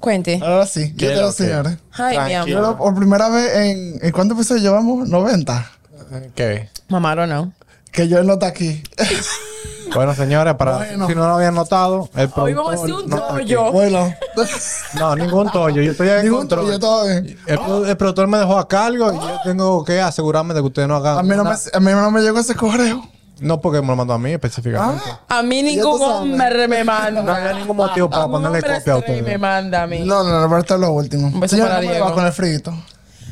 Cuente. Ahora sí, ¿Qué yo te lo señores. Ay, mi amor. Por primera vez en, ¿en cuántos llevamos? 90. ¿Qué? Mamá, no, no. Que yo no está aquí. Bueno, señores, para Bueno. si no lo habían notado, el Hoy vamos a hacer un no tollo. bueno, No, ningún tollo. Yo estoy en ningún control. tuyo todo bien. El, pro- el productor me dejó a cargo y yo tengo que asegurarme de que ustedes no hagan. A mí no me, a mí no me llegó ese correo. No porque me lo mandó a mí específicamente. Ah, A mí ningún hombre me manda. No había ningún motivo para Un ponerle copia a ustedes. me manda a mí. no, no, no, pero esto es lo último. Un beso Señor, para ¿cómo le va Diego. con el frito.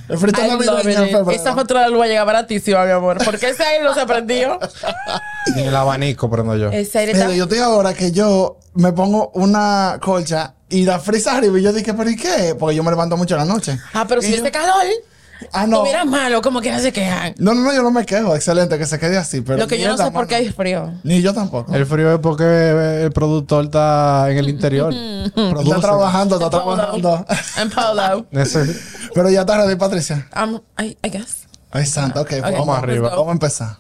El frito I love navideño en it. febrero. Esa factura de luz va a llegar baratísima, mi amor. Porque ese aire no se prendió. Ni el abanico prendo yo. Ese aire Mira, está... yo estoy ahora que yo me pongo una colcha y la frisa arriba y yo dije, ¿pero y qué? Porque yo me levanto mucho en la noche. Ah, pero si Y yo- este calor Ah, no. malo, como que no se quejan. No, no, no, yo no me quejo. Excelente, que se quede así. Pero Lo que yo no sé por qué hay frío. Ni yo tampoco. El frío es porque el productor está en el interior. Está trabajando, está trabajando. Ese- Pero ya está ready, Patricia. Um, I, I guess. Ay, santa, ok. pues Ok, vamos, arriba. vamos a empezar.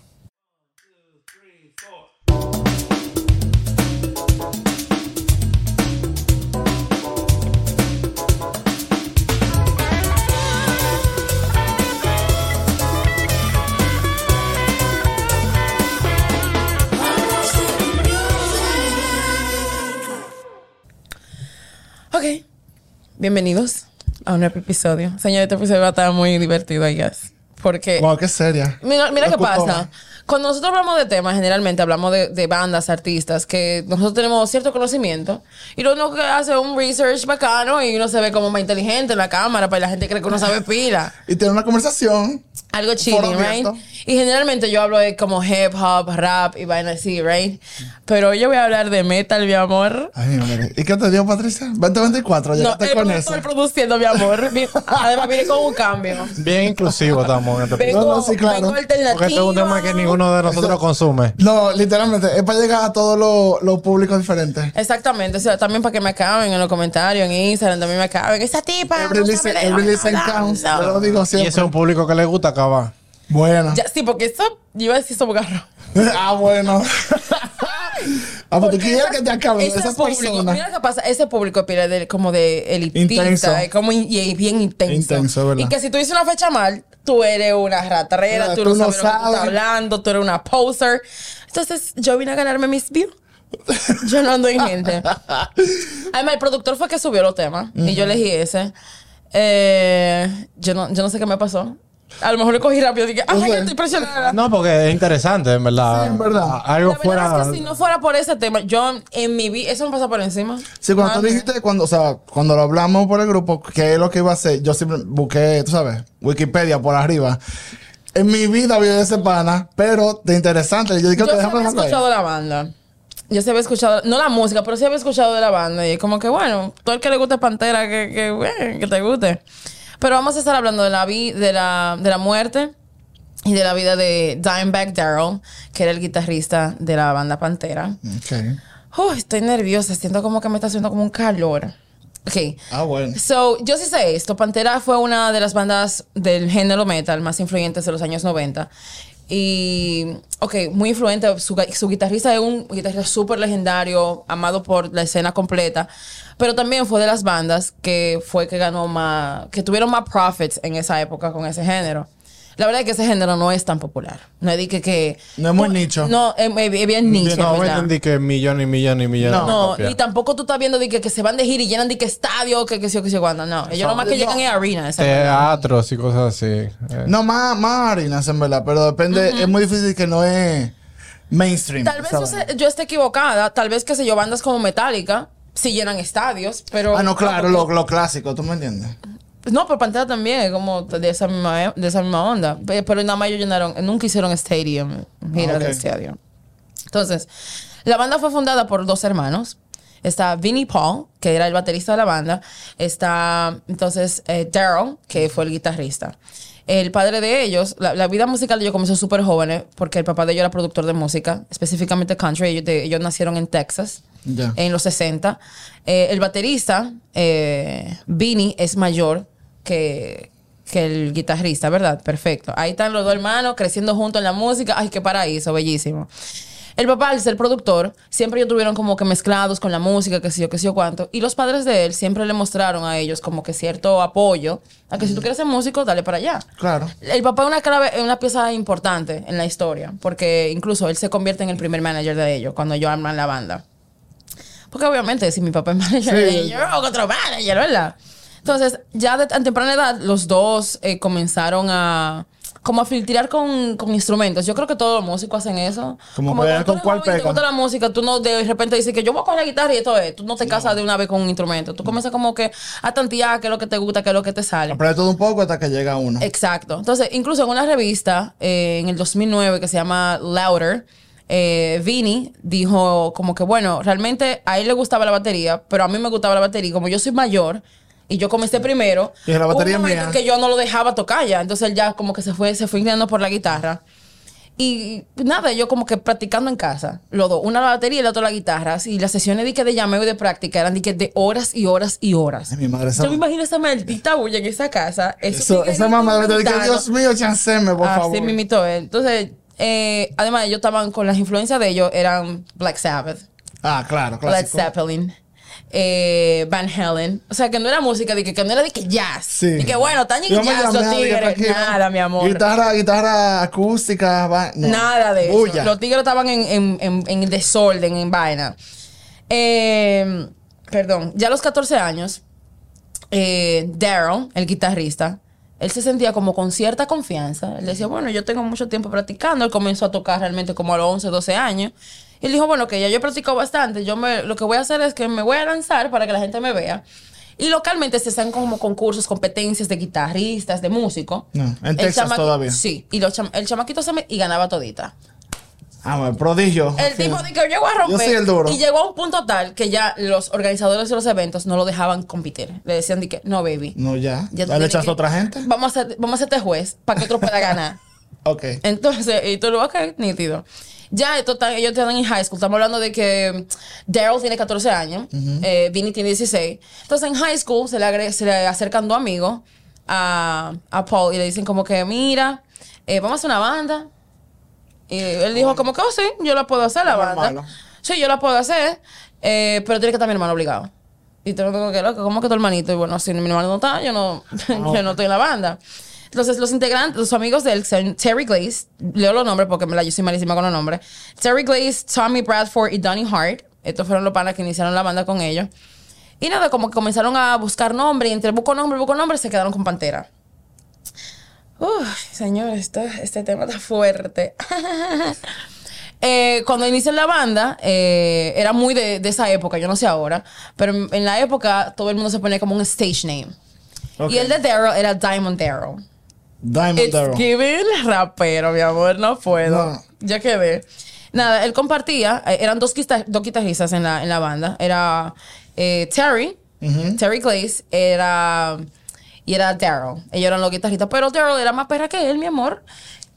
Bienvenidos a un nuevo episodio. Señor, este episodio va a estar muy divertido, I guess. Porque... Wow, qué seria. Mira, mira qué pasa. Cuando nosotros hablamos de temas, generalmente hablamos de, de bandas, artistas, que nosotros tenemos cierto conocimiento. Y uno que hace un research bacano y uno se ve como más inteligente en la cámara, para la gente cree que uno sabe pila. Y tiene una conversación. Algo chilling, Foro right? Y generalmente yo hablo de como hip hop, rap y vaina así, right? Pero yo voy a hablar de metal, mi amor. Ay, mi madre. ¿Y qué te dio, Patricia? 2024, No, llegaste el con eso. productor produciendo, mi amor. Además, viene con un cambio. Bien inclusivo estamos en este Vengo, No, no, sí, claro. Porque este es un tema que ninguno de nosotros consume. No, literalmente, es para llegar a todos los los públicos diferentes. Exactamente, o sea, también para que me acaben en los comentarios, en Instagram, también me acaben. Esa tipa. Every no listen, every lo que counts. Yo lo digo Y siempre. ese es un público que le gusta acabar. Bueno. Ya, sí, porque eso, yo iba a decir sobogarro. ah, bueno. ah, pues tú quieres que te acaben Ese esas público, personas. mira qué pasa, ese público de, como de elitista, Intenso. es como in- y bien intenso. Intenso, ¿verdad? Y que si tú dices una fecha mal, tú eres una ratrera, tú, tú no no sabes lo que tú estás sabes. hablando, tú eres una poser. Entonces, yo vine a ganarme mis views. Yo no ando en gente. Además, el productor fue que subió los temas y yo elegí ese. Eh, yo, no, yo no sé qué me pasó. A lo mejor le cogí rápido y dije, ¡ay, sé. que estoy presionada! No, porque es interesante, en verdad. Sí, en verdad. Algo La verdad fuera. es que si no fuera por ese tema, yo en mi vida, eso me pasa por encima. Sí, cuando tú Ah, dijiste, cuando, o sea, cuando lo hablamos por el grupo, que es lo que iba a hacer, yo siempre busqué, tú sabes, Wikipedia por arriba. En mi vida había de ese pana, pero de interesante. Yo dije, Yo te había dejarlo ahí. escuchado la banda. Yo sí había escuchado, no la música, pero sí había escuchado de la banda. Y es como que, bueno, todo el que le guste Pantera, que, que, que te guste. Pero vamos a estar hablando de la, vi- de la, de la muerte y de la vida de Dimebag Darrell, que era el guitarrista de la banda Pantera. Ok. Uy, estoy nerviosa, siento como que me está haciendo como un calor. Ok. Ah, bueno. So, yo sí sé esto. Pantera fue una de las bandas del género metal más influyentes de los años 90. Y, ok, muy influente. Su, su guitarrista es un guitarrista súper legendario, amado por la escena completa. Pero también fue de las bandas que fue que ganó más, que tuvieron más profits en esa época con ese género. La verdad es que ese género no es tan popular. No es de que... que No es muy nicho. No, es, bien nicho. no, entendí que millones y millones y millones. de No, copias. y tampoco tú estás viendo de que, que se van de gira y llenan de que estadio, que que sí o que sí o cuando. No, ellos nomás que No. llegan en arena. esa Teatros y cosas así. Eh, No, más, más harinas, en verdad, pero depende, es muy difícil que no es mainstream. Tal vez yo, yo esté equivocada. Tal vez, que sé yo, bandas como Metallica sí llenan estadios, pero... Ah, no, claro, lo, lo clásico, ¿tú me entiendes? No, pero Pantera también como de esa misma, de esa misma onda. Pe- Pero nada más ellos llenaron, nunca hicieron stadium, gira Ah, ok. de estadio. Entonces, la banda fue fundada por dos hermanos. Está Vinnie Paul, que era el baterista de la banda. Está entonces eh, Daryl, que fue el guitarrista. El padre de ellos, la, la vida musical de ellos comenzó súper jóvenes, porque el papá de ellos era productor de música, específicamente country. Ellos, de- ellos nacieron en Texas Ya. en los 60. Eh, el baterista, eh, Vinny, es mayor que, que el guitarrista, ¿verdad? Perfecto. Ahí están los dos hermanos creciendo juntos en la música. Ay, qué paraíso, bellísimo. El papá, al ser productor, siempre ellos tuvieron como que mezclados con la música, que sé yo, que sé yo cuánto. Y los padres de él siempre le mostraron a ellos como que cierto apoyo. A que si tú quieres ser músico, dale para allá. Claro. El papá es una clave, una pieza importante en la historia, porque incluso él se convierte en el primer manager de ellos cuando ellos arman la banda. Porque obviamente si mi papá es manager Sí. de ellos, yo hago otro manager, ¿verdad? Entonces, ya de tan temprana edad, los dos eh, comenzaron a como a filtrar con, con instrumentos. Yo creo que todos los músicos hacen eso. Como cuando tú con cuál te gusta la música, tú no de repente dices que yo voy a coger la guitarra y esto es. Tú no te casas de una vez con un instrumento. Tú comienzas como que a tantear qué es lo que te gusta, qué es lo que te sale. Aprende todo un poco hasta que llega uno. Exacto. Entonces, incluso en una revista eh, en el 2009 que se llama Louder, eh, Vini dijo como que, bueno, realmente a él le gustaba la batería, pero a mí me gustaba la batería. Y Como yo soy mayor y yo comencé primero, Y la batería un mía. que yo no lo dejaba tocar ya. Entonces él ya como que se fue, se fue inclinando por la guitarra. Y nada, yo como que practicando en casa, los dos, una la batería y la otra la guitarra. Y las sesiones de, que de llameo y de práctica eran de, que de horas y horas y horas. Ay, mi madre, esa- Yo me imagino esa maldita bulla en esa casa. Eso, esa mamá decir que. Dios mío, chanceme, por favor. Así mismito es. Entonces, eh, además, ellos estaban con las influencias de ellos, eran Black Sabbath, Ah, claro, Led clásico. Zeppelin, eh, Van Halen. O sea, que no era música, de que, que no era de que jazz. Sí. Y que bueno, tan jazz llamé los tigres. Nada, mi amor. Guitarra, guitarra acústica, va- no. Nada de Bulla. eso. Los tigres estaban en, en, en, en desorden, en vaina. Eh, perdón, ya a los 14 años, eh, Daryl, el guitarrista, él se sentía como con cierta confianza. Él decía, bueno, yo tengo mucho tiempo practicando. Él comenzó a tocar realmente como a los 11, 12 años. Y él dijo, bueno, que ya yo he practicado bastante. Yo me, lo que voy a hacer es que me voy a lanzar para que la gente me vea. Y localmente se hacen como concursos, competencias de guitarristas, de músicos. No, en El Texas todavía. Sí, y los el chamaquito se me... y ganaba todita. Ah, bueno, prodigio. El tipo de que llegó a romper. Yo soy el duro. Y llegó a un punto tal que ya los organizadores de los eventos no lo dejaban competir. Le decían de que, no, baby. No, ya. Ya tú ¿Ya le echaste a otra gente? Vamos a, hacer, vamos a hacerte juez para que otro pueda ganar. Ok. Entonces, y tú lo ok, nítido. Ya, esto está- ellos están en high school. Estamos hablando de que Daryl tiene 14 años, eh, Vinny tiene 16. Entonces, en high school se le, agre- se le acercan dos amigos a, a Paul y le dicen como que, mira, eh, vamos a hacer una banda. Y él dijo como que, oh, sí, yo la puedo hacer la banda. Sí, yo la puedo hacer, eh, pero tiene que estar mi hermano obligado. Y te digo que, loco, ¿cómo que tu hermanito? Y bueno, si mi hermano no está, yo no, yo no estoy en la banda. Entonces, los integrantes, los amigos de él, son Terry Glaze, leo los nombres porque me la yo soy malísima con los nombres. Terry Glaze, Tommy Bradford y Donnie Hart. Estos fueron los panas que iniciaron la banda con ellos. Y nada, como que comenzaron a buscar nombre y entre busco nombre, busco nombre, se quedaron con Pantera. Uf, señor, esto- este tema está fuerte. Eh, cuando inicié la banda, eh, era muy de, de esa época, yo no sé ahora, pero en, en la época todo el mundo se ponía como un stage name. Y el de Daryl era Diamond Daryl. Diamond Daryl. giving rapero, mi amor, no puedo. No. Ya quedé. Nada, él compartía, eh, eran dos, dos guitarristas en la, en la banda. Era eh, Terry, Terry Glaze, era, y era Daryl. Ellos eran los guitarristas, pero Daryl era más perra que él, mi amor.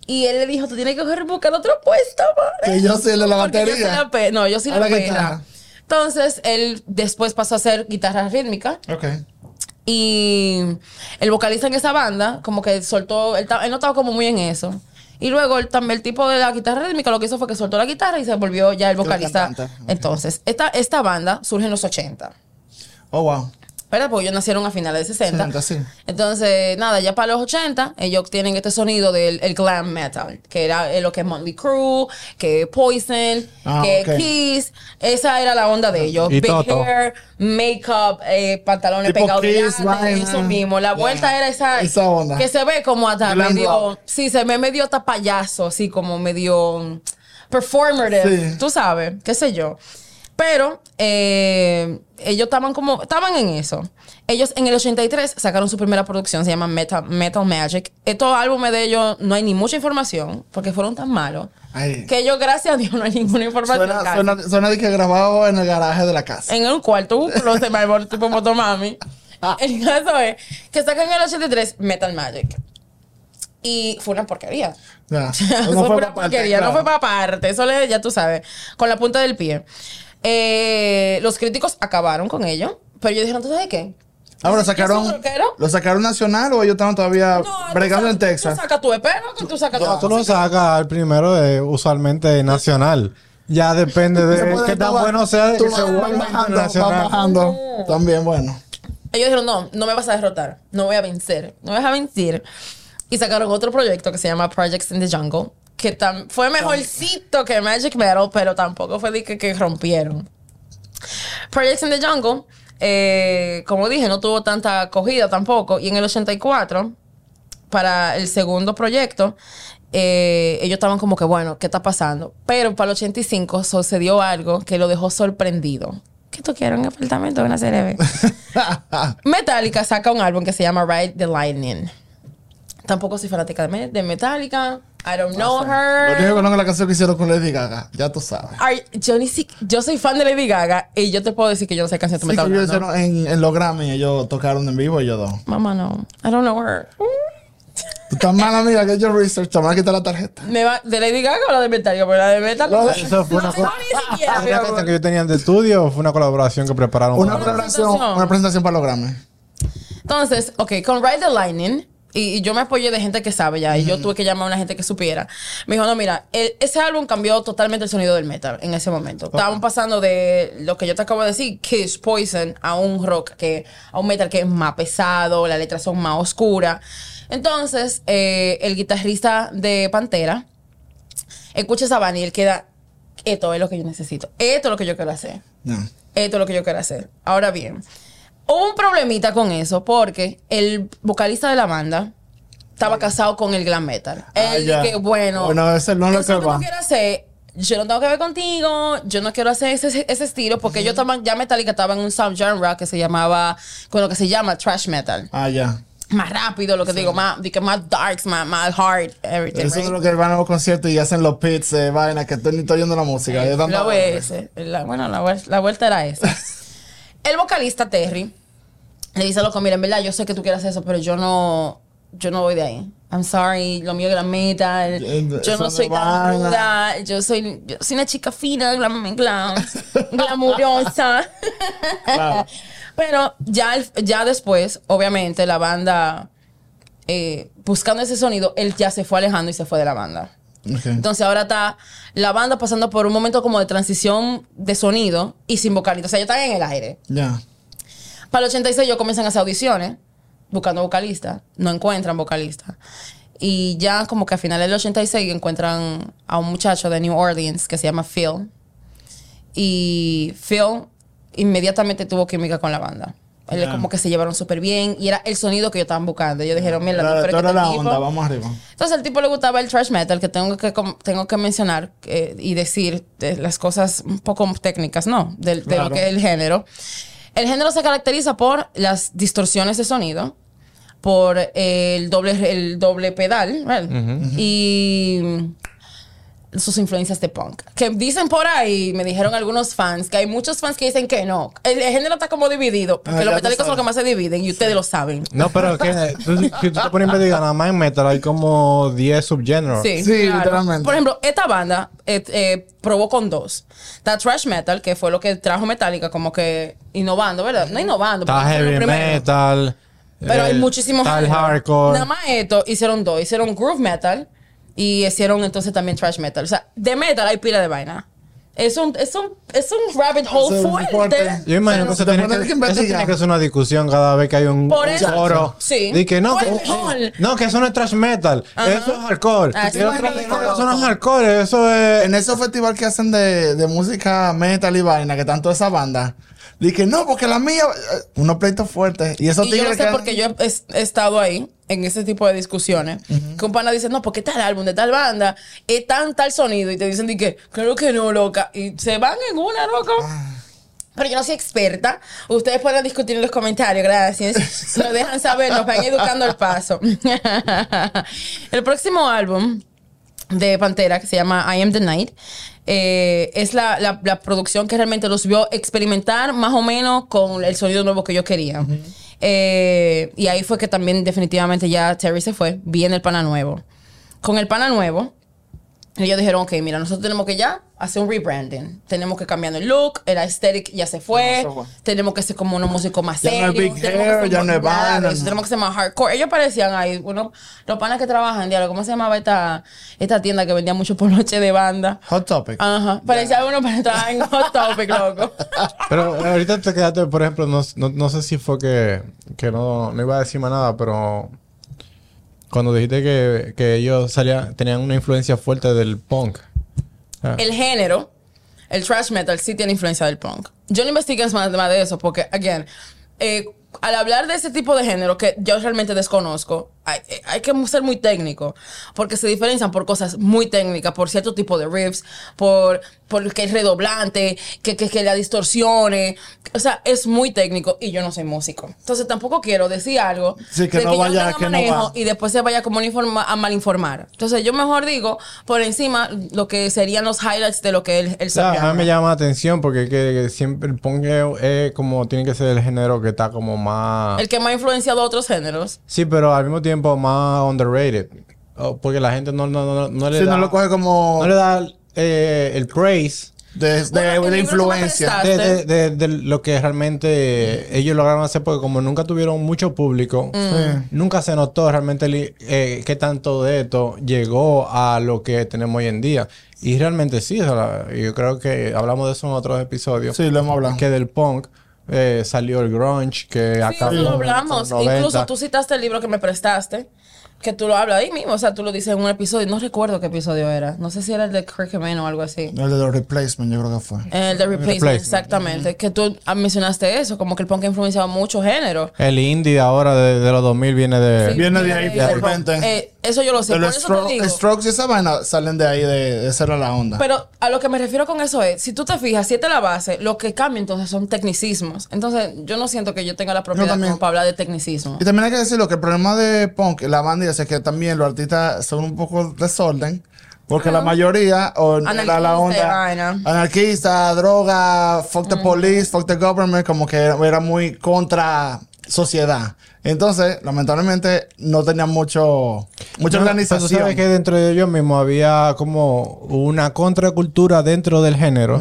Y él le dijo, tú tienes que coger buscar otro puesto, amor. Que yo de la yo batería. la pe- no, yo soy A la, la. Entonces, él después pasó a hacer guitarra rítmica. Ok. Y el vocalista en esa banda, como que soltó, él, él no estaba como muy en eso. Y luego él, también el tipo de la guitarra rítmica lo que hizo fue que soltó la guitarra y se volvió ya el vocalista. Entonces, esta, esta banda surge en los 80. Oh, wow. ¿Verdad? Porque ellos nacieron a finales de 60. 60, sí. Entonces, nada, ya para los 80, ellos tienen este sonido del el glam metal, que era eh, lo que es Motley Crue, que Poison, Ah, que ok. Kiss. Esa era la onda de ellos. Y Big Toto. hair, makeup, eh, pantalones Tipo pegados de Kiss, vaina. eso mismo. La vuelta Ya. era esa, Esa onda. que se ve como hasta Glam medio, rock. sí, se ve medio hasta payaso, así como medio performative, Sí. tú sabes, qué sé yo. Pero eh, ellos estaban como, estaban en eso. Ellos en el 83 sacaron su primera producción, se llama Metal, Metal Magic. Estos álbumes de ellos no hay ni mucha información, porque fueron tan malos, Ay. que ellos, gracias a Dios, no hay ninguna información. Suena, suena, suena de que grabado en el garaje de la casa. En un cuarto, un closet, mi amor, tipo motomami. Ah. El caso es que sacan en el 83 Metal Magic. Y fue una porquería. No fue fue una parte, porquería, no fue para parte. Eso le, ya tú sabes, con la punta del pie. Eh, los críticos acabaron con ello, pero ellos dijeron, ¿tú sabes qué? Ahora ¿Yo sacaron. ¿Lo sacaron nacional o ellos estaban todavía No, bregando en Texas? Tú sacas tu EP, ¿no? Que tú sacas No, tu tú lo sacas al primero de usualmente nacional. Ya depende de qué tan bueno sea de tú que se bajando, vas internacional. bajando. También bueno. Ellos dijeron, no, no me vas a derrotar, no voy a vencer, no me vas a vencer. Y sacaron otro proyecto que se llama Projects in the Jungle, que tam- fue mejorcito que Magic Metal, pero tampoco fue de que, que rompieron. Projects in the Jungle, eh, como dije, no tuvo tanta acogida tampoco. Y en el 84, para el segundo proyecto, eh, ellos estaban como que, bueno, ¿qué está pasando? Pero para el 85 sucedió algo que lo dejó sorprendido. ¿Qué tú quieres? ¿Un apartamento una CRB? Metallica saca un álbum que se llama Ride the Lightning. Tampoco soy fanática de Metallica. I don't know Lo único her. que conozco es la canción que hicieron con Lady Gaga. Ya tú sabes. Ay, yo, ni si- yo soy fan de Lady Gaga y yo te puedo decir que yo no sé qué canción tú me Sí, que estás ellos hablando. hicieron en, en los Grammy. Ellos tocaron en vivo y yo dos. Mamá, no. I don't know her. Tú estás mal, amiga, que yo research. Te van a quitar la tarjeta. ¿Me va, ¿De Lady Gaga o la de Metallica? Porque la de Metallica. La Eso fue una, No, co- ni siquiera, una canción que yo tenía de estudio o fue una colaboración que prepararon. Una para- presentación, presentación. una presentación para los Grammy. Entonces, ok, con Ride the Lightning, y, y yo me apoyé de gente que sabe ya, y yo tuve que llamar a una gente que supiera. Me dijo, no, mira, el- ese álbum cambió totalmente el sonido del metal en ese momento. Estaban pasando de lo que yo te acabo de decir, Kiss, Poison, a un rock, que, a un metal que es más pesado, las letras son más oscuras. Entonces, eh, el guitarrista de Pantera escucha esa banda y él queda, esto es lo que yo necesito, esto es lo que yo quiero hacer. Esto es lo que yo quiero hacer. Ahora bien, hubo un problemita con eso porque el vocalista de la banda estaba casado con el glam metal. Ah, Él ya. que bueno, Bueno, ese no es lo que va. quieres hacer. Yo no tengo que ver contigo, yo no quiero hacer ese, ese estilo porque yo estaba, ya Metallica estaba en un subgenre que se llamaba, con lo que se llama trash metal. Ah, ya. Más rápido, lo que digo, más, más darks, más, más hard, everything. Eso right? es lo que van a los conciertos y hacen los pits, eh, vaina, que estoy estoy oyendo la música. La todo. VS. La- bueno, la vuelta era esa. El vocalista Terry le dice a loco, mira, en verdad yo sé que tú quieres eso, pero yo no, yo no voy de ahí. I'm sorry, lo mío es la metal. Eh, Yo eso no soy tan ruda. Yo soy, yo soy una chica fina, glam, glam, glamurosa. Claro. Pero ya, ya después, obviamente, la banda, eh, buscando ese sonido, él ya se fue alejando y se fue de la banda. Entonces ahora está la banda pasando por un momento como de transición de sonido y sin vocalista. O sea, ellos están en el aire. Ya. Para el 86 ellos comienzan a hacer audiciones buscando vocalistas. No encuentran vocalistas. Y ya como que a finales del 86 encuentran a un muchacho de New Orleans que se llama Phil. Y Phil inmediatamente tuvo química con la banda. Él Ya. como que se llevaron súper bien y era el sonido que ellos estaban buscando. Ellos dijeron, mira, Claro, pero tú es que eres la este tipo- onda, vamos arriba. entonces al tipo le gustaba el thrash metal, que tengo que, tengo que mencionar eh, y decir de las cosas un poco técnicas, ¿no? Del- De, Claro. lo que es el género. El género se caracteriza por las distorsiones de sonido, por el doble, el doble pedal, ¿verdad? y sus influencias de punk. Que dicen por ahí, me dijeron algunos fans, que hay muchos fans que dicen que no. El, el género está como dividido, porque Ah, los metálicos son los que más se dividen y ustedes lo saben. No, pero que tú- si tú te pones a investigar nada más en metal, hay como 10 subgéneros. Sí, Sí, claro. literalmente. Por ejemplo, esta banda eh, eh, probó con dos. Está Trash Metal, que fue lo que trajo Metallica, como que innovando, ¿verdad? No innovando. Está heavy metal. Pero hay muchísimos Está el hardcore. Nada más esto, hicieron dos. Hicieron Groove Metal y hicieron entonces también Trash Metal. O sea, de metal hay pila de vaina. Es un, es un, es un rabbit hole Es fuerte. fuerte. Yo imagino que, eso tiene que, que eso investigar. tiene que ser una discusión cada vez que hay un, Por un foro. Sí. Que no, ¿Cuál que, es mejor? no, que eso no es trash metal. Eso es hardcore. Ah, sí, eso no es hardcore. Eso es. En esos festivales que hacen de, de música metal y vaina, que están todas esas bandas, dije, no, porque la mía, eh, unos pleitos fuertes. Y esos Y yo lo tigres sé que. porque yo he, he estado ahí en ese tipo de discusiones. Que un pana dice, no, porque tal álbum de tal banda es tan tal sonido. Y te dicen, di que, creo que no, loca. Y se van en una, loco. Pero yo no soy experta. Ustedes pueden discutir en los comentarios, gracias. Nos dejan saber, nos van educando al paso. el próximo álbum de Pantera, que se llama I Am the Night, eh, es la, la- la producción que realmente los vio experimentar más o menos con el sonido nuevo que yo quería. Eh, y ahí fue que también definitivamente ya Terry se fue, viene el pana nuevo. Con el pana nuevo, ellos dijeron, ok, mira, nosotros tenemos que ya hacer un rebranding. Tenemos que cambiar el look, el aesthetic ya se fue. No, fue. Tenemos que ser como unos músicos más Ya no es serios. big hair, ya no es no. Tenemos que ser más hardcore. Ellos parecían ahí, bueno, los panas que trabajan, diablo, ¿cómo se llamaba esta, esta tienda que vendía mucho poloche de banda? Hot Topic. Ajá. Parecía uno para entrar en Hot Topic, loco. Pero ahorita te quedaste, por ejemplo, no, no, no sé si fue que, que no, no iba a decir más nada, pero cuando dijiste que, que ellos salían, tenían una influencia fuerte del punk. Ah. el género, el thrash metal, sí tiene influencia del punk. Yo no investigué más, de eso porque, again, eh, al hablar de ese tipo de género que yo realmente desconozco, hay, eh, hay que ser muy técnico porque se diferencian por cosas muy técnicas, por cierto tipo de riffs, por, por que es redoblante, que, que, que la distorsione. O sea, es muy técnico y yo no soy músico. Entonces tampoco quiero decir algo Sí, que de no yo vaya- tenga que no manejo va. y después se vaya como a informa- a malinformar. Entonces yo mejor digo por encima lo que serían los highlights de lo que él, él sabe. a mí me llama la atención porque que, que siempre el punk es, es como tiene que ser el género que está como más... El que más ha influenciado a otros géneros. Sí, pero al mismo tiempo más underrated. Oh, porque la gente no, no, no, no le Si da... no lo coge como no le da eh, el praise de, de- Bueno, de me influencia. de, de- de- de lo que realmente ellos lograron hacer porque como nunca tuvieron mucho público, Sí. nunca se notó realmente li- eh, qué tanto de esto llegó a lo que tenemos hoy en día. Y realmente sí, o sea, yo creo que hablamos de eso en otros episodios, Sí, lo hemos hablado. que del punk eh, salió el grunge, que Sí, acabó lo hablamos. los 90. Incluso tú citaste el libro que me prestaste. Que tú lo hablas ahí mismo. O sea, tú lo dices en un episodio. No recuerdo qué episodio era. No sé si era el de Kirk Hammett o algo así. El de los replacement, yo creo que fue. El de Replacement, Replacement. exactamente. Que tú ah, mencionaste eso. Como que el punk ha influenciado mucho género. El indie de ahora de, de los 2000 viene de... Sí, Viene de ahí, eh, totalmente. eh, eso yo lo sé. De Por los eso te Stro- digo. Strokes y esa vaina salen de ahí, de, de ser a la onda. Pero a lo que me refiero con eso es, si tú te fijas, si esta es la base, lo que cambia entonces son tecnicismos. Entonces, yo no siento que yo tenga la propiedad también. como para hablar de tecnicismo. Y también hay que decirlo que el problema de punk, la banda dice que también los artistas son un poco desorden. Porque la mayoría, o la Anarquista y onda anarquista, droga, fuck the police, fuck the government, como que era, era muy contra sociedad. Entonces, lamentablemente, no tenían mucho, mucha No, organización. pero tú sabes que dentro de ellos mismos había como una contracultura dentro del género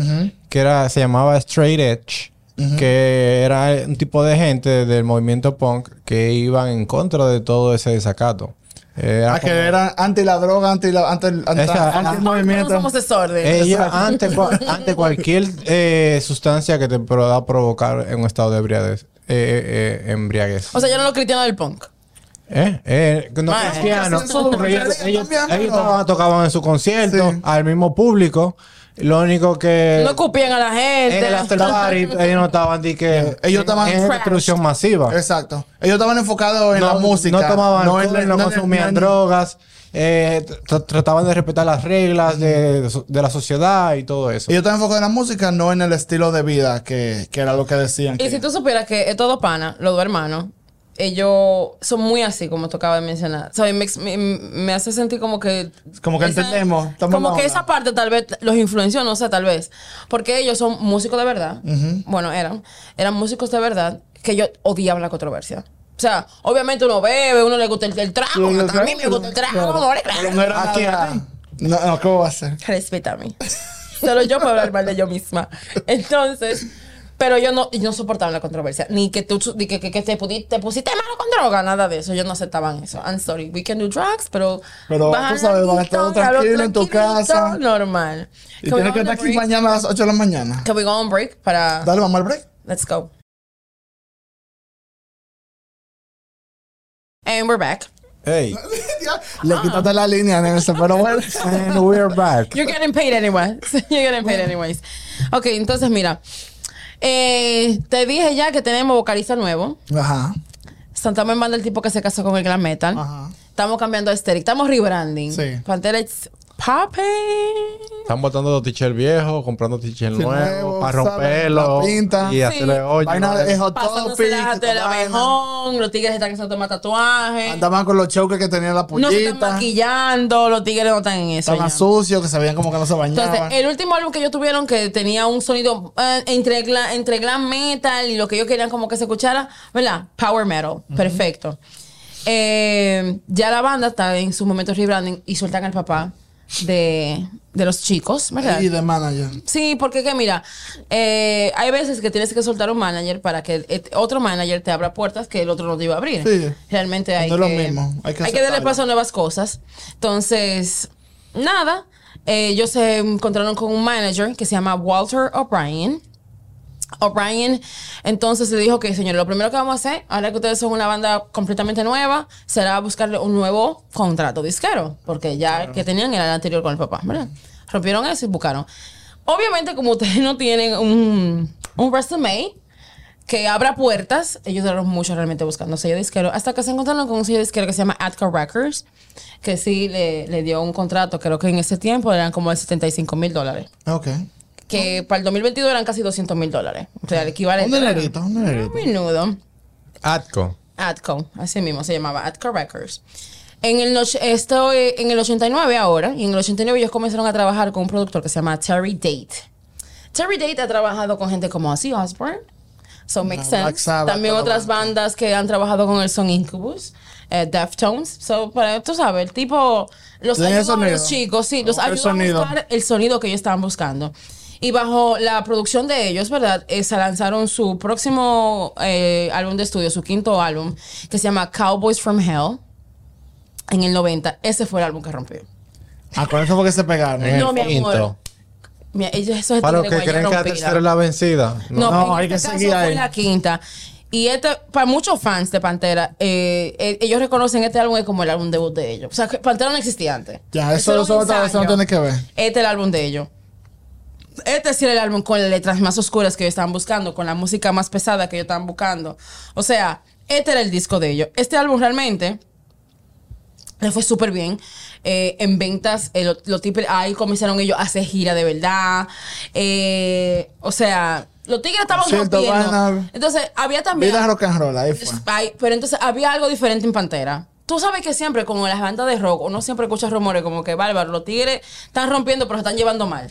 que era se llamaba straight edge, que era un tipo de gente del movimiento punk que iban en contra de todo ese desacato. Era Ah, que como- eran anti la droga, anti, la, anti, el- anti, Esa- anti el No movimiento. somos desorden. Ellos, ante, ante cualquier eh, sustancia que te pueda provocar en un estado de embriaguez. eh, eh, embriaguez. O sea, ya no los cristianos del punk. ¿Eh? Eh, no Ah, que hacen su Pero ellos, ellos- ellos ¿no? tocaban, tocaban en su concierto Sí. al mismo público. Lo único que no escupían a la gente. en el after party ellos no estaban de que Ellos estaban en, destrucción masiva. Exacto. Ellos estaban enfocados en no, la música. no tomaban no alcohol, no, consumían drogas, eh, tra- trataban de respetar las reglas de, de la sociedad y todo eso. Ellos estaban enfocados en la música, no en el estilo de vida, que, que era lo que decían. Y que- si tú supieras que estos dos panas, los dos hermanos, ellos son muy así, como tú acabas de mencionar. ¿Sabes? Me, me, me hace sentir como que. Como que esa- entendemos, Como la que onda. esa parte tal vez los influenció, no sé, tal vez. Porque ellos son músicos de verdad. Bueno, eran. Eran músicos de verdad que ellos odiaban la controversia. O sea, obviamente uno bebe, uno le gusta el, el trago, Sí, a mí me gusta el trago, no le Pero no era Aquí No, no, ¿cómo va a ser? Respétame. Solo yo puedo hablar mal de yo misma. Entonces, pero yo no, yo no soportaba la controversia. Ni que tú ni que, que, que te, pusiste malo con droga, nada de eso. Yo no aceptaban eso. I'm sorry. We can do drugs, pero. Pero tú sabes, van a estar tranquilo en tu casa. Normal. Y tienes que estar aquí mañana a las 8 de la mañana. Can we go on break para. Dale, vamos al break. Let's go. And we're back. Hey, Le quitaste la línea, Nelson, pero bueno. and we're back. You're getting paid anyway. You're getting paid anyways. Ok, entonces mira. Eh, te dije ya que tenemos vocalista nuevo. Ajá. Estamos en banda el tipo que se casó con el glam metal. Ajá. Estamos cambiando aesthetic. Estamos rebranding. Sí. Pantera popping. Están botando los t-shirts viejos, comprando t-shirts Sí, nuevos, para La pinta. y Sí. hacerle hoyo. Vaina de hot topic. abejón. Los tigres están haciendo tomar tatuajes. Andaban con los chokers que tenían la No se están maquillando. Los tigres no están en eso. Estaban sucios, que se veían como que no se bañaban. Entonces, el último álbum que ellos tuvieron que tenía un sonido eh, entre, entre glam metal y lo que ellos querían como que se escuchara, ¿verdad? Power metal. Perfecto. Eh, ya la banda está en sus momentos rebranding y sueltan al papá de, de los chicos, ¿verdad? Y de manager. Sí, porque que mira, eh, hay veces que tienes que soltar un manager para que el- otro manager te abra puertas que el otro no te iba a abrir. Sí. Realmente hay No es lo mismo, hay que darle paso a nuevas cosas. Entonces, nada, eh, ellos se encontraron con un manager que se llama Walter O'Brien. O'Brien entonces le dijo que, señor, lo primero que vamos a hacer, ahora que ustedes son una banda completamente nueva, será buscarle un nuevo contrato disquero, porque ya que tenían era el anterior con el papá, ¿verdad? Rompieron eso y buscaron. Obviamente, como ustedes no tienen un, un resume que abra puertas, ellos duraron mucho realmente buscando sello disquero, hasta que se encontraron con un sello disquero que se llama Atco Records, que sí le, le dio un contrato, creo que en ese tiempo eran como de 75 mil dólares Ok. Que para el 2022 eran casi 200 mil dólares. O sea, el equivalente. Un dinerito, un dinerito. Menudo. Atco. Atco, así mismo se llamaba, Atco Records. En el, esto, eh, en el 89 ahora, y en el 89 ellos comenzaron a trabajar con un productor que se llama Terry Date. Terry Date ha trabajado con gente como Ozzy Osbourne, So Makes Black Sense. Sabbath, También otras bandas que han trabajado con él son Incubus, eh, Deftones. So, para, tú sabes, el tipo los ayudó a los chicos, sí, los ayudó a buscar el sonido que ellos estaban buscando. Y bajo la producción de ellos, ¿verdad? Eh, se lanzaron su próximo eh, álbum de estudio, su quinto álbum, que se llama Cowboys from Hell, en el 90. Ese fue el álbum que rompió. Ah, con eso fue que se pegaron. En No, el mi amor. quinto. Mira, ellos, eso es Para los que creen que la tercera es la vencida. No, hay este que seguir ahí. fue la quinta. Y este, para muchos fans de Pantera, eh, eh, ellos reconocen este álbum como el álbum debut de ellos. O sea, que Pantera no existía antes. Ya, eso, eso, no tiene que ver. Este es el álbum de ellos. Este sí era el álbum con las letras más oscuras que ellos estaban buscando, con la música más pesada que ellos estaban buscando. O sea, este era el disco de ellos. Este álbum realmente le fue súper bien. Eh, en ventas, eh, lo- tipos ahí comenzaron ellos a hacer gira de verdad. Eh, o sea, los tigres estaban rompiendo. Entonces, había también. Vida rock and roll, ahí fue. Pero entonces había algo diferente en Pantera. Tú sabes que siempre, como en las bandas de rock, uno siempre escucha rumores como que, bárbaro, los tigres están rompiendo, pero se están llevando mal.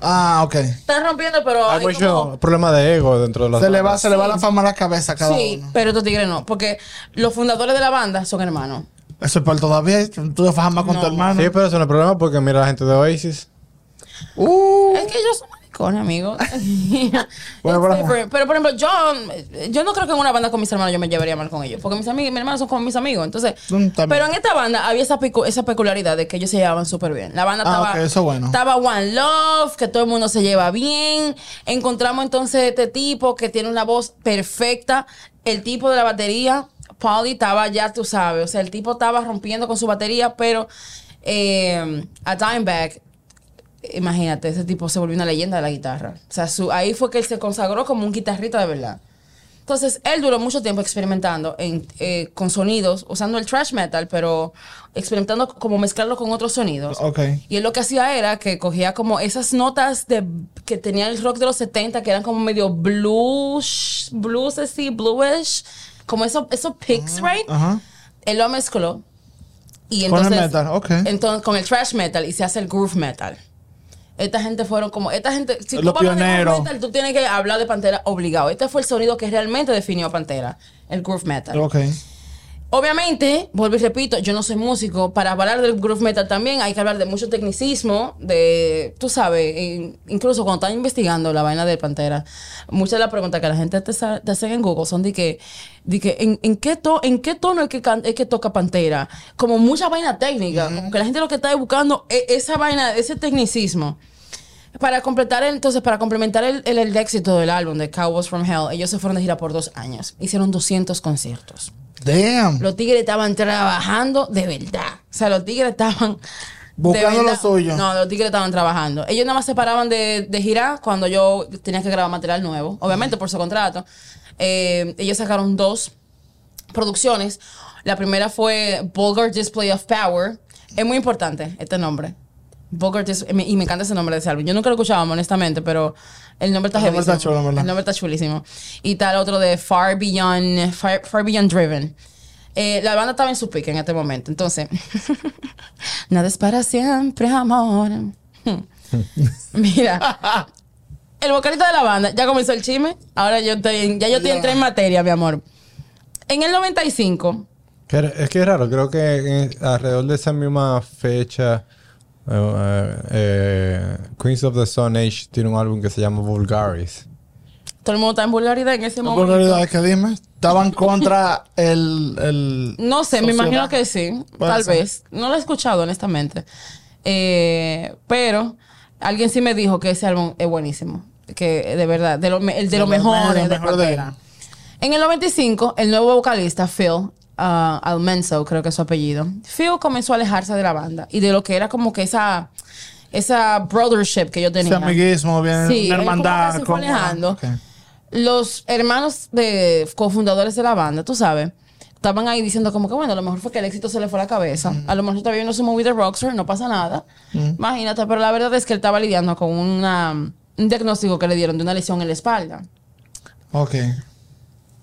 Ah, ok. Están rompiendo, pero. Hay hay mucho como- problema de ego dentro de las Se le va, se le va la fama a la cabeza a cada Sí, uno. pero estos tigres no. Porque los fundadores de la banda son hermanos. Eso es por todavía. Tú te fajas más con No. tu hermano. Sí, pero eso no es problema porque mira la gente de Oasis. Uh, Es que ellos son maricones, amigo. Bueno, It's pero- por ejemplo, yo, yo no creo que en una banda con mis hermanos yo me llevaría mal con ellos. Porque mis, amigos, mis hermanos son como mis amigos. Entonces, Mm, pero en esta banda había esa, picu- esa peculiaridad de que ellos se llevaban súper bien. La banda Ah, estaba, ok, eso bueno. estaba One Love, que todo el mundo se lleva bien. Encontramos entonces este tipo que tiene una voz perfecta. El tipo de la batería, Paulie, estaba ya, tú sabes. O sea, el tipo estaba rompiendo con su batería, pero eh, a Dimebag imagínate, ese tipo se volvió una leyenda de la guitarra. O sea, su, ahí fue que él se consagró como un guitarrista de verdad. Entonces, él duró mucho tiempo experimentando en, eh, con sonidos, usando el thrash metal, pero experimentando como mezclarlo con otros sonidos. Ok. Y él lo que hacía era que cogía como esas notas de que tenía el rock de los 70, que eran como medio blues, blues así, bluish, como esos, esos picks, right? Ajá. Él lo mezcló. Y Con el metal, ok. entonces, con el thrash metal y se hace el groove metal. Esta gente fueron como, esta gente, si Los tú pioneros. metal, tú tienes que hablar de Pantera obligado. Este fue el sonido que realmente definió a Pantera, el groove metal. Ok. Obviamente, vuelvo y repito, yo no soy músico. Para hablar del groove metal también hay que hablar de mucho tecnicismo, de, tú sabes, in- incluso cuando están investigando la vaina de Pantera, muchas de las preguntas que la gente te, hacen en Google son de que, de que ¿en, en qué to- en qué tono es que, can- es que toca Pantera. Como mucha vaina técnica, como que la gente lo que está buscando es esa vaina, ese tecnicismo. Para completar el- entonces, para complementar el, el- el éxito del álbum de Cowboys from Hell, ellos se fueron de gira por dos años. Hicieron 200 conciertos. Damn. Los tigres estaban trabajando de verdad. O sea, los tigres estaban. Buscando lo suyo. No, los tigres estaban trabajando. Ellos nada más se paraban de, de girar cuando yo tenía que grabar material nuevo. Obviamente por su contrato. Eh, ellos sacaron dos producciones. La primera fue Vulgar Display of Power. Es muy importante este nombre. Vulgar Dis- y me- encanta ese nombre de ese álbum. Yo nunca lo escuchaba, honestamente, pero el nombre está El nombre está chulo, ¿verdad? El nombre está chulísimo. Y tal otro de Far Beyond, Far, Far Beyond Driven. Eh, la banda estaba en su pique en este momento. Entonces, nada es para siempre, amor. Mira, el vocalista de la banda ya comenzó el chisme. Ahora yo estoy, ya yo estoy entré en materia, mi amor. En el 95, Que era- Es que es raro, creo que en- alrededor de esa misma fecha Eh, eh, Queens of the Stone Age tiene un álbum que se llama Vulgaris. Todo el mundo está en vulgaridad en ese ¿Por momento. realidad que dime? Estaban contra el, el No sé, me imagino que sí. Puede tal ser. vez. No lo he escuchado, honestamente. Eh, pero alguien sí me dijo que ese álbum es buenísimo. Que de verdad, de lo, me- el de, De lo lo mejor mejor, de. En el 95, el nuevo vocalista, Phil ah, Almenso, creo que es su apellido, Phil comenzó a alejarse de la banda y de lo que era como que esa, esa brothership que yo tenía. Ese amiguismo, bien, Sí, como hermandad. que se fue como- alejando. Ok. Los hermanos de cofundadores de la banda, tú sabes, estaban ahí diciendo como que bueno, a lo mejor fue que el éxito se le fue a la cabeza. A lo mejor está viendo su movie de Rockstar, no pasa nada. Imagínate, pero la verdad es que él estaba lidiando con una, un diagnóstico que le dieron de una lesión en la espalda. Ok.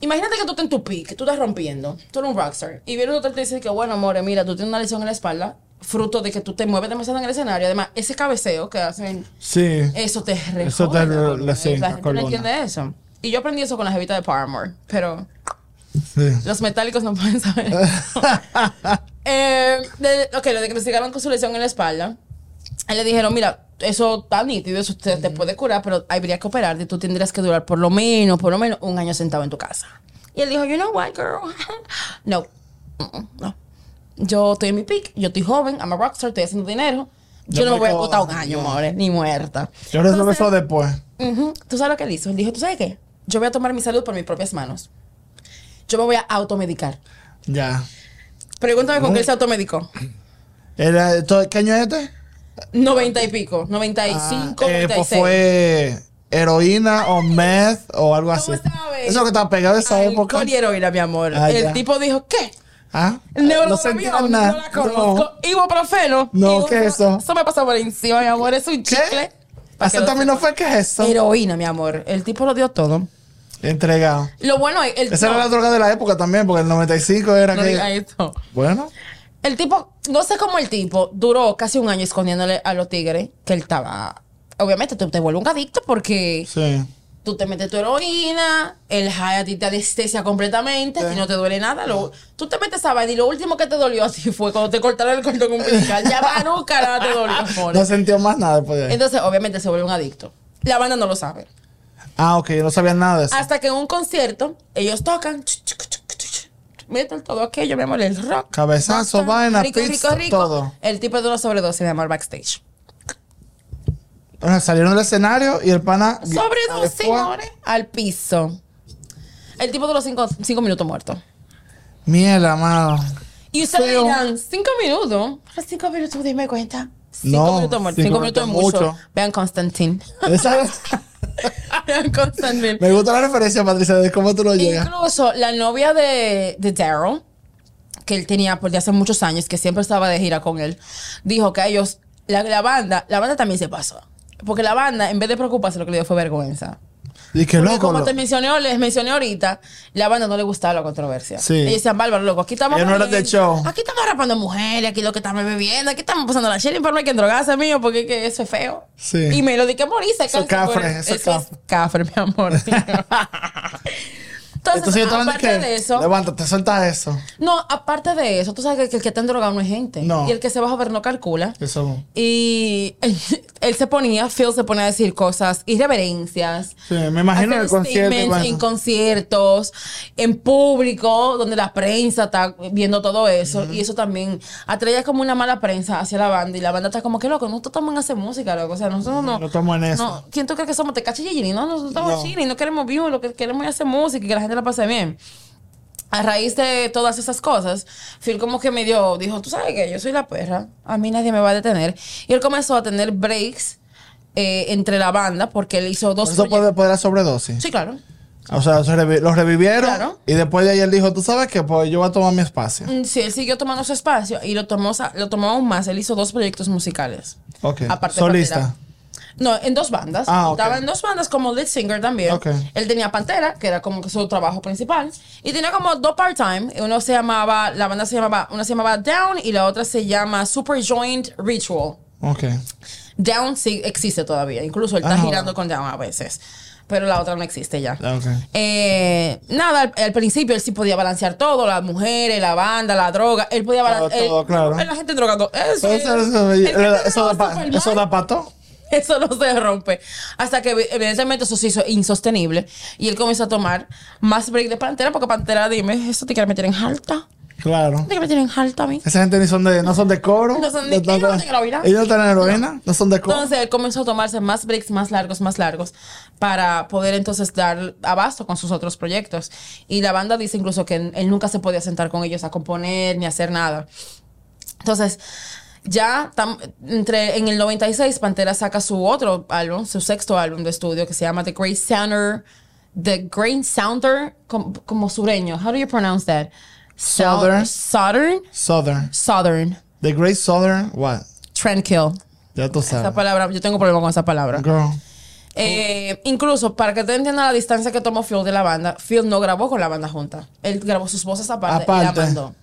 Imagínate que tú estás en tu peak, que tú estás rompiendo, tú eres un rockstar, y viene un doctor y te dice que, bueno, amor, mira, tú tienes una lesión en la espalda, fruto de que tú te mueves demasiado en el escenario. Además, ese cabeceo que hacen, Sí. eso te rejode Eso te la re- columna. sí, La la gente no entiende eso. Y yo aprendí eso con la jevita de Paramore, pero sí. los metálicos no pueden saber. eh, de- ok, lo diagnosticaron con su lesión en la espalda. Le dijeron, mira, eso está nítido, eso te, te puede curar, pero habría que operarte y tú tendrías que durar por lo menos, por lo menos un año sentado en tu casa. Y él dijo, you know what, girl? no, no. Yo estoy en mi peak, yo estoy joven, I'm a rockstar, estoy haciendo dinero. Yo, no me voy a botar un año, more, ni muerta. Yo resuelvo eso después. Ujú. ¿Tú sabes lo que él hizo? Él dijo, ¿tú sabes qué? Yo voy a tomar mi salud por mis propias manos. Yo me voy a automedicar. Ya. Pregúntame con qué él se automedicó. Era, ¿todo- ¿Qué año es este? 90 y pico. 95, Ah, eh, 96. pues fue heroína o meth o algo así. ¿Cómo sabes? Eso que estaba pegado esa época. Alcohol y heroína, mi amor. Ah, el ya. tipo dijo, ¿qué? ¿Ah? El no no la conozco. Ibuprofeno. No, ¿qué es eso? Eso me pasa por encima, mi amor. Es un chicle. Que lo Acetaminofén, ¿qué es eso? Heroína, mi amor. El tipo lo dio todo. Entregado. Lo bueno es... El, Esa no, era la droga de la época también, porque el 95 era no que... diga esto. Bueno. El tipo, no sé cómo el tipo duró casi un año escondiéndole a los tigres que él estaba. Obviamente tú te vuelves un adicto porque Sí. tú te metes tu heroína, el high a ti te anestesia completamente, a ti no te duele nada. Lo- tú te metes esa vaina y lo último que te dolió así fue cuando te cortaron el cordón umbilical. Ya va, nunca nada te dolió, amor. No sintió más nada después de ahí. Entonces, obviamente se vuelve un adicto. La banda no lo sabe. Ah, ok. No sabían nada de eso. Hasta que en un concierto, ellos tocan, ch, meten todo aquello, mi amor, el rock. Cabezazo, vaina, rico, rico, rico. todo. El tipo de una sobredosis, mi amor, backstage. Bueno, salieron del escenario y el pana... Sobredosis, amores, al piso. El tipo duró cinco, cinco minutos muerto. Mierda, mano. Y ustedes Feo. dirán, cinco minutos. Cinco minutos, dime cuenta. Cinco No, minutos muerto. cinco Cinco, minutos mucho. minutos mucho. Vean Constantine. Esa- Me gusta la referencia, Patricia, de cómo tú lo llegas. Incluso la novia de, de Daryl, que él tenía por de hace muchos años, que siempre estaba de gira con él, dijo que a ellos, la, la banda, la banda también se pasó. Porque la banda, en vez de preocuparse, lo que le dio fue vergüenza. Y que loco. como lo- te mencioné, les mencioné ahorita, la banda no le gustaba la controversia. Sí. Ellos decían, bárbaro, loco, aquí estamos. No eran de show. Aquí estamos rapando mujeres, aquí lo que estamos bebiendo, aquí estamos pasando la chela, pero no hay que drogarse, mío, porque que eso es feo. Sí. Y me lo di que morirse. Eso es cafre, eso es Eso es cafre, mi amor. Entonces, Entonces yo aparte que... de eso, Levántate, suelta eso. no, aparte de eso, tú sabes que el que está en drogado no es gente. No. Y el que se va a joder no calcula. Eso. Y él, él se ponía, Phil se ponía a decir cosas, irreverencias. Sí, me imagino el concierto. y. En conciertos, en público, donde la prensa está viendo todo eso. Y eso también atrae como una mala prensa hacia la banda. Y la banda está como que loco, nosotros estamos en hacer música, loco. O sea, nosotros no. No estamos en eso. No, ¿Quién tú crees que somos? ¿Te cachas Gigi? No, nosotros estamos No. chilling, no queremos views, lo que queremos es hacer música y que la gente la pase bien a raíz de todas esas cosas, Phil como que me dio, dijo, tú sabes que yo soy la perra, a mí nadie me va a detener. Y él comenzó a tener breaks eh, entre la banda porque él hizo dos... Eso puede, dar sobredosis. Sí, claro. O sea, se revi- los revivieron. Claro. Y después de ahí él dijo, ¿tú sabes qué? Pues yo voy a tomar mi espacio. Mm, Sí, él siguió tomando su espacio y lo tomó, lo tomó aún más. Él hizo dos proyectos musicales. Ok. Aparte de Solista. Pantera. No, en dos bandas. Ah, ok. Estaba en dos bandas como lead singer también. Ok. Él tenía Pantera, que era como su trabajo principal. Y tenía como dos part-time. Uno se llamaba, la banda se llamaba, una se llamaba Down y la otra se llama Super Joint Ritual. Ok. Down sí existe todavía. Incluso él está Ah. girando con Down a veces. pero la otra no existe ya. Ah, ok. Eh, nada, al, al principio él sí podía balancear todo, las mujeres, la banda, la droga, él podía Todo, balancear. todo, claro. La gente drogando. Eso, Eso, es- eso, eso, da da pato. Eso no se rompe. Hasta que evidentemente eso se hizo insostenible. Y él comenzó a tomar más break de Pantera, porque Pantera, dime, ¿eso te quiere meter en alta? Claro. ¿Te quiere meter en alta a mí? Esa gente ni son de, no son de coro. No son de- ellos no tienen heroína. Ellos no tienen heroína, no son de coro. Entonces él comenzó a tomarse más breaks, más largos, más largos, para poder entonces dar abasto con sus otros proyectos. Y la banda dice incluso que él nunca se podía sentar con ellos a componer ni a hacer nada. Entonces, ya tam- entre, en el 96, Pantera saca su otro álbum, su sexto álbum de estudio, que se llama The Great Sounder. The Great Sounder, como, como sureño. How do you pronounce that? Sou- Southern. Southern. Southern. Southern. The Great Southern, what? Trendkill. Ya tú Esa sabes. palabra, yo tengo problema con esa palabra. Girl. Eh, incluso, para que te entiendas la distancia que tomó Phil de la banda, Phil no grabó con la banda junta. Él grabó sus voces aparte, y Aparte. la mandó.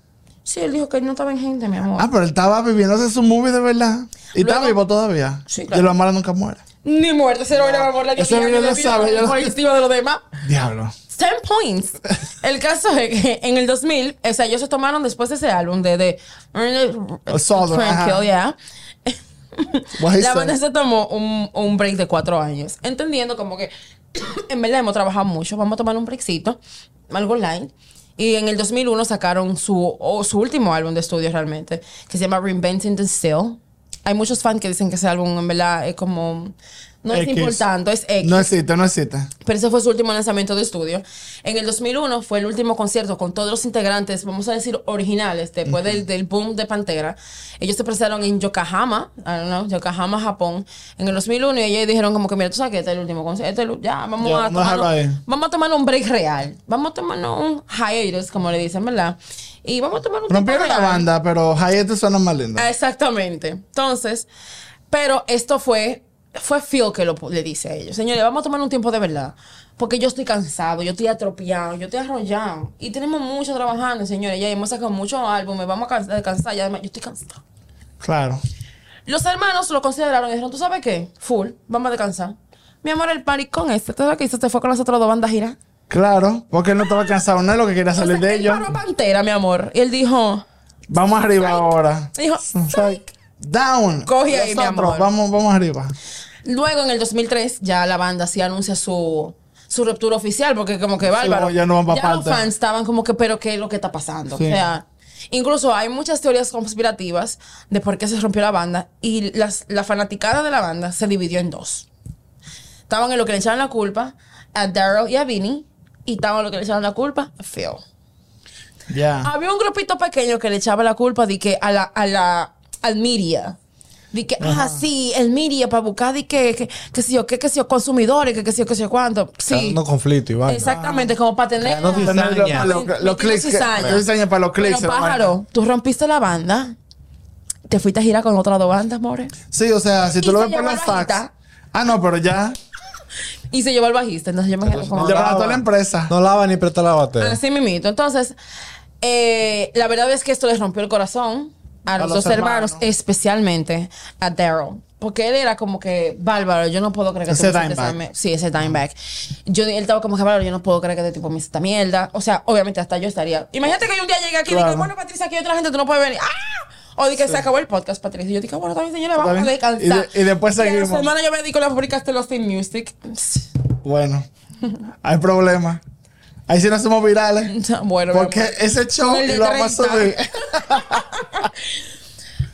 Sí, él dijo que él no estaba en gente, mi amor. Ah, pero él estaba viviéndose su movie de verdad. Y está Luego- vivo todavía. Sí, claro. Y los malos nunca mueren. Ni muerte, cero era amor. La Ese video lo sabe, ya lo- por encima de los demás. Diablo. 10 points. El caso es que en el 2000, o sea, ellos se tomaron después de ese álbum de, de Southern, Tranquil, ajá. yeah. What he La said. banda se tomó un, un break de cuatro años, entendiendo como que en verdad hemos trabajado mucho, vamos a tomar un breakcito, algo online. Y en el 2001 sacaron su, o su último álbum de estudio realmente, que se llama Reinventing the Still. Hay muchos fans que dicen que ese álbum en verdad es como... No es importante, es X. No existe, no existe. Pero ese fue su último lanzamiento de estudio. En el 2001 fue el último concierto con todos los integrantes, vamos a decir, originales, después del, del boom de Pantera. Ellos se presentaron en Yokohama, I don't know, Yokohama, Japón, en el 2001 y ellos dijeron como que, mira, tú sabes que este es el último concierto, este es ya, vamos a tomar vamos a tomar un break real. Vamos a tomarnos un hiatus, como le dicen, ¿verdad? Y vamos a tomar un Rompieron la real. banda, pero Hayete suena más lindo. Exactamente. Entonces, pero esto fue, fue Phil que lo, le dice a ellos. Señores, vamos a tomar un tiempo de verdad. Porque yo estoy cansado, yo estoy atropellado, yo estoy arrollado. Y tenemos mucho trabajando, señores. Ya hemos sacado muchos álbumes, vamos a cansa- descansar. Ya, yo estoy cansado. Claro. Los hermanos lo consideraron y dijeron, ¿tú sabes qué? Full, vamos a descansar. Mi amor, el paricón este, ¿tú sabes qué hizo? Se fue con las otras dos bandas a girar. Claro, porque él no estaba cansado, no es lo que quería salir de Él ellos. paró a Pantera, mi amor. Y él dijo, Vamos arriba ahora. dijo, Psych. Down. Coge ahí, mi amor. Vamos, vamos arriba. Luego, en el 2003, ya la banda sí anuncia su, su ruptura oficial, porque como que bárbaro. no, ya no van los parte. fans estaban como que, pero ¿qué es lo que está pasando? Sí. O sea, incluso hay muchas teorías conspirativas de por qué se rompió la banda y las, la fanaticada de la banda se dividió en dos. Estaban en lo que le echaban la culpa a Daryl y a Vinny, y estaban en lo que le echaban la culpa a Phil. Ya. Había un grupito pequeño que le echaba la culpa de que a la, a la, al media. De que, ah, sí, el media para buscar de que, que, que si yo, que, que si yo, consumidores, que, que si yo, que si yo, cuánto. Sí. Dando conflicto y vaina. Exactamente, como para tener. Creando cizaña. Los, los, los clics. cizaña. los cizaña para los clics. Pero pájaro, tú rompiste la banda, te fuiste a girar con otras dos bandas, more. Sí, o sea, si tú lo ves por llevó los la facts. hojita. Ah, no, pero ya. Y se llevó al bajista, entonces yo me quedé como. Llevan a toda la empresa. No lava ni presta la batería. Así mismito. Entonces, eh, la verdad es que esto les rompió el corazón a los, los dos hermanos, hermanos. especialmente a Daryl. Porque él era como que, bárbaro, yo no puedo creer que Ese tú me esa me- Sí, ese Dimeback. Yo, él estaba como que, bárbaro, yo no puedo creer que este tipo me hizo esta mierda. O sea, obviamente hasta yo estaría. Imagínate que yo un día llegue aquí y Claro. diga, bueno, Patricia, aquí hay otra gente, tú no puedes venir. ¡Ah! O de que se acabó el podcast, Patricia. Y yo digo, bueno, también, señores, vamos a descansar. Y de- y después a la seguimos. semana yo me dedico a la fábrica de los Team Music. Bueno, hay problema. Ahí sí nos somos virales. bueno, Porque amor. ese show de lo vamos a 30. subir.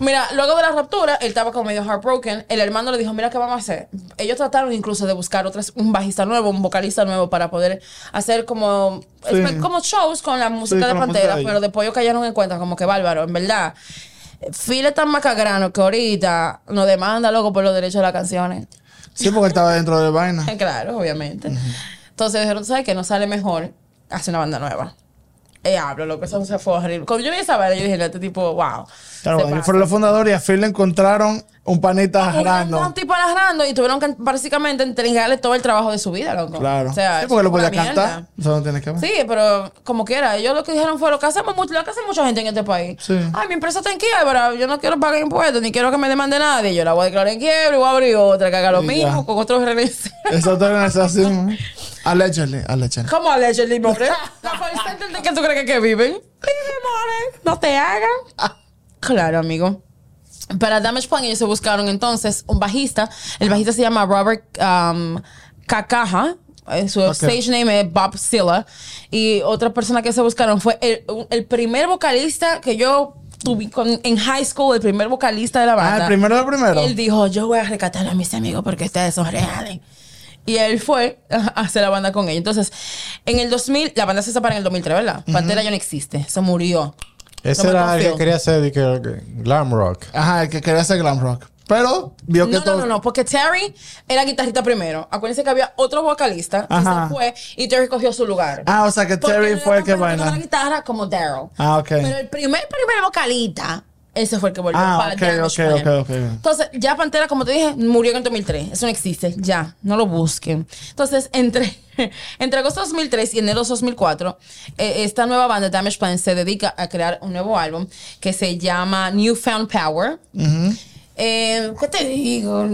Mira, luego de la ruptura, él estaba como medio heartbroken. El hermano le dijo, mira, ¿qué vamos a hacer? Ellos trataron incluso de buscar otras, un bajista nuevo, un vocalista nuevo para poder hacer como, Sí. como shows con la música Sí, de la Pantera. de pero después ellos cayeron en cuenta como que bárbaro, en verdad. Phil es tan macagrano que ahorita nos demanda, loco, por los derechos de las canciones. Sí, porque estaba dentro de vaina. claro, obviamente. Entonces dijeron, ¿sabes qué? Nos sale mejor hacer una banda nueva. Y hablo, lo que eso se fue horrible. Cuando yo vi esa banda, yo dije, este tipo, wow. Claro, ellos fueron los fundadores y a Phil le encontraron Un panita Un random. tipo y tuvieron que básicamente entregarle todo el trabajo de su vida, loco. Claro. O sea, sí, porque lo podía cantar. Eso no tiene que ver. Sí, pero como quiera, ellos lo que dijeron fue lo que hacemos mucho, lo que hace mucha gente en este país. Sí. Ay, mi empresa está en quiebra, yo no quiero pagar impuestos, ni quiero que me demande nadie. Yo la voy a declarar en quiebra y voy a abrir otra que haga lo Y mismo ya. con otros renes. Esa otra organización. Allegedly, allegedly. ¿Cómo allegedly, more? La policía entiende que tú crees que, que viven. Vive, more. No te hagan. Claro, amigo. Para Damage Plan ellos se buscaron entonces un bajista. El bajista se llama Robert um, Kakaja. Eh, Su stage name es Bob Silla. Y otra persona que se buscaron fue el, el primer vocalista que yo tuve con- en high school, el primer vocalista de la banda. Ah, el primero del primero. Él dijo, yo voy a rescatar a mis amigos porque ustedes son reales. Y él fue a hacer la banda con ellos. Entonces, en el 2000, la banda se separa en el 2003, ¿verdad? Pantera ya no existe, se murió. Ese era el que quería hacer de que, que- glam rock. Ajá, el que quería hacer glam rock. Pero vio que No, no, todo. no, no, porque Terry era guitarrista primero. Acuérdense que había otro vocalista que Ajá. se fue y Terry cogió su lugar. Ah, o sea que Terry fue el que baila. la guitarra como Daryl. Ah, ok. Pero el primer, primer vocalista, ese fue el que volvió Ah, para ok, Damage ok, Plan. ok, ok. Entonces, ya Pantera, como te dije, murió en el 2003. Eso no existe, ya, no lo busquen. Entonces, entre, entre agosto de 2003 y enero de 2004, eh, esta nueva banda, Damage Plan, se dedica a crear un nuevo álbum que se llama Newfound Power. Eh, ¿Qué te digo?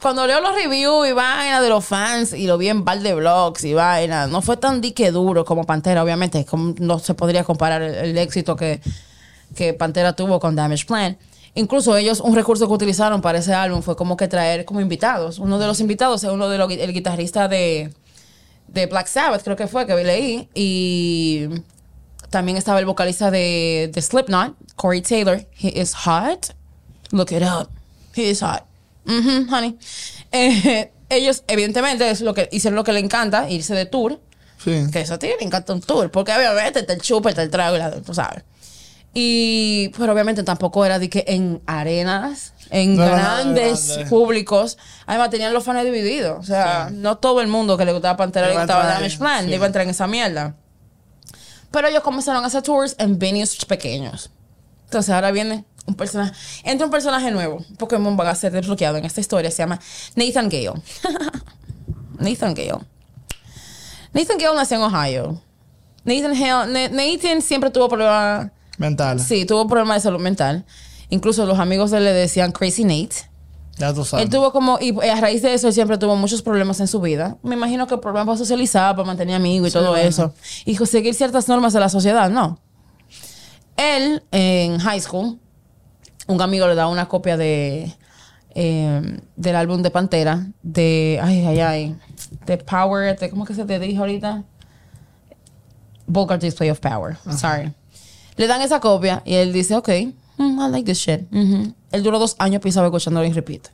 Cuando leo los reviews y vaina de los fans y lo vi en bar de blogs y vaina, no fue tan dique duro como Pantera, obviamente. Como no se podría comparar el, el éxito que, que Pantera tuvo con Damage Plan. Incluso ellos, un recurso que utilizaron para ese álbum fue como que traer como invitados. Uno de los invitados es uno de los, el guitarrista de, de Black Sabbath, creo que fue, que leí. Y también estaba el vocalista de, de Slipknot, Corey Taylor. He is hot. Look it up. He is hot. Mhm, honey. Eh, ellos, evidentemente, es lo que hicieron lo que le encanta, irse de tour. Sí. Que eso a ti le encanta un tour, porque obviamente está el chupa, está el trago, y la- tú sabes. Y, pero obviamente tampoco era de que en arenas, en No grandes grande. públicos. Además, tenían los fans divididos. O sea, no todo el mundo que le gustaba Pantera le gustaba Damage Plan, sí. iba a entrar en esa mierda. Pero ellos comenzaron a hacer tours en venues pequeños. Entonces ahora viene un personaje, entra un personaje nuevo. Pokémon va a ser desbloqueado en esta historia. Se llama Nathan Gale. Nathan Gale. Nathan Gale nació en Ohio. Nathan, Hale- Na- Nathan siempre tuvo problemas. Mental. Sí, tuvo problemas de salud mental. Incluso los amigos de él le decían Crazy Nate. Ya tú sabes. Él tuvo como, y a raíz de eso, él siempre tuvo muchos problemas en su vida. Me imagino que problemas para socializar, para mantener amigos y todo bueno. eso. Y seguir ciertas normas de la sociedad, no. Él, en high school, un amigo le da una copia de eh, del álbum de Pantera, de, ay, ay, ay, de Power, de, ¿cómo que se te dijo ahorita? Vulgar Display of Power, sorry. Le dan esa copia y él dice, ok, mm, I like this shit. Ujú. Él duró dos años pisado escuchándolo en repeat.